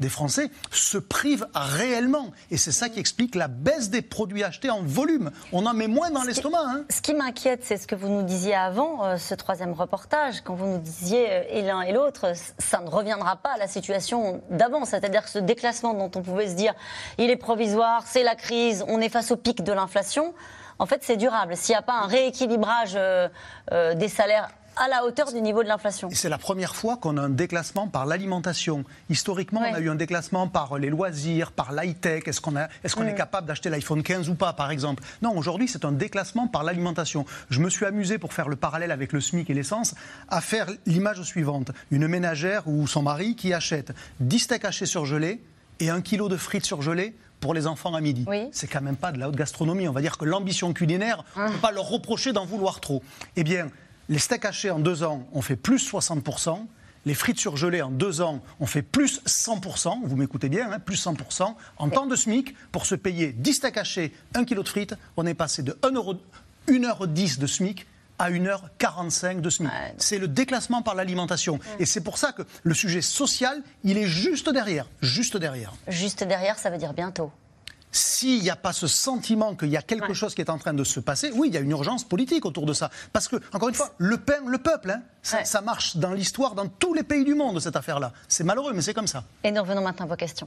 des Français se privent réellement. Et c'est ça qui explique la baisse des produits achetés en volume. On en met moins dans l'estomac. Hein. Ce qui m'inquiète, c'est ce que vous nous disiez avant, euh, ce troisième reportage, quand vous nous disiez, euh, et l'un et l'autre, ça ne reviendra pas à la situation d'avant. C'est-à-dire que ce déclassement dont on pouvait se dire, il est provisoire, c'est la crise, on est face au pic de l'inflation en fait, c'est durable. S'il n'y a pas un rééquilibrage euh, euh, des salaires à la hauteur du niveau de l'inflation. C'est la première fois qu'on a un déclassement par l'alimentation. Historiquement, on a eu un déclassement par les loisirs, par l'high-tech. Est-ce qu'on est, qu'on est capable d'acheter l'iPhone 15 ou pas, par exemple? Non, aujourd'hui, c'est un déclassement par l'alimentation. Je me suis amusé, pour faire le parallèle avec le SMIC et l'essence, à faire l'image suivante. Une ménagère ou son mari qui achète 10 steaks hachés surgelés et un kilo de frites surgelées pour les enfants à midi. C'est quand même pas de la haute gastronomie. On va dire que l'ambition culinaire, on ne peut pas leur reprocher d'en vouloir trop. Eh bien, les steaks hachés en deux ans, on fait plus 60%. Les frites surgelées en deux ans, on fait plus 100%, vous m'écoutez bien, hein, plus 100%. En temps de SMIC, pour se payer 10 steaks hachés, 1 kg de frites, on est passé de 1,10€ de SMIC à 1h45 de SMIC. C'est le déclassement par l'alimentation. Et c'est pour ça que le sujet social, il est juste derrière. Juste derrière. Juste derrière, ça veut dire bientôt. S'il n'y a pas ce sentiment qu'il y a quelque chose qui est en train de se passer, oui, il y a une urgence politique autour de ça. Parce que, encore une fois, le pain, le peuple, hein, ça, ça marche dans l'histoire, dans tous les pays du monde, cette affaire-là. C'est malheureux, mais c'est comme ça. Et nous revenons maintenant à vos questions.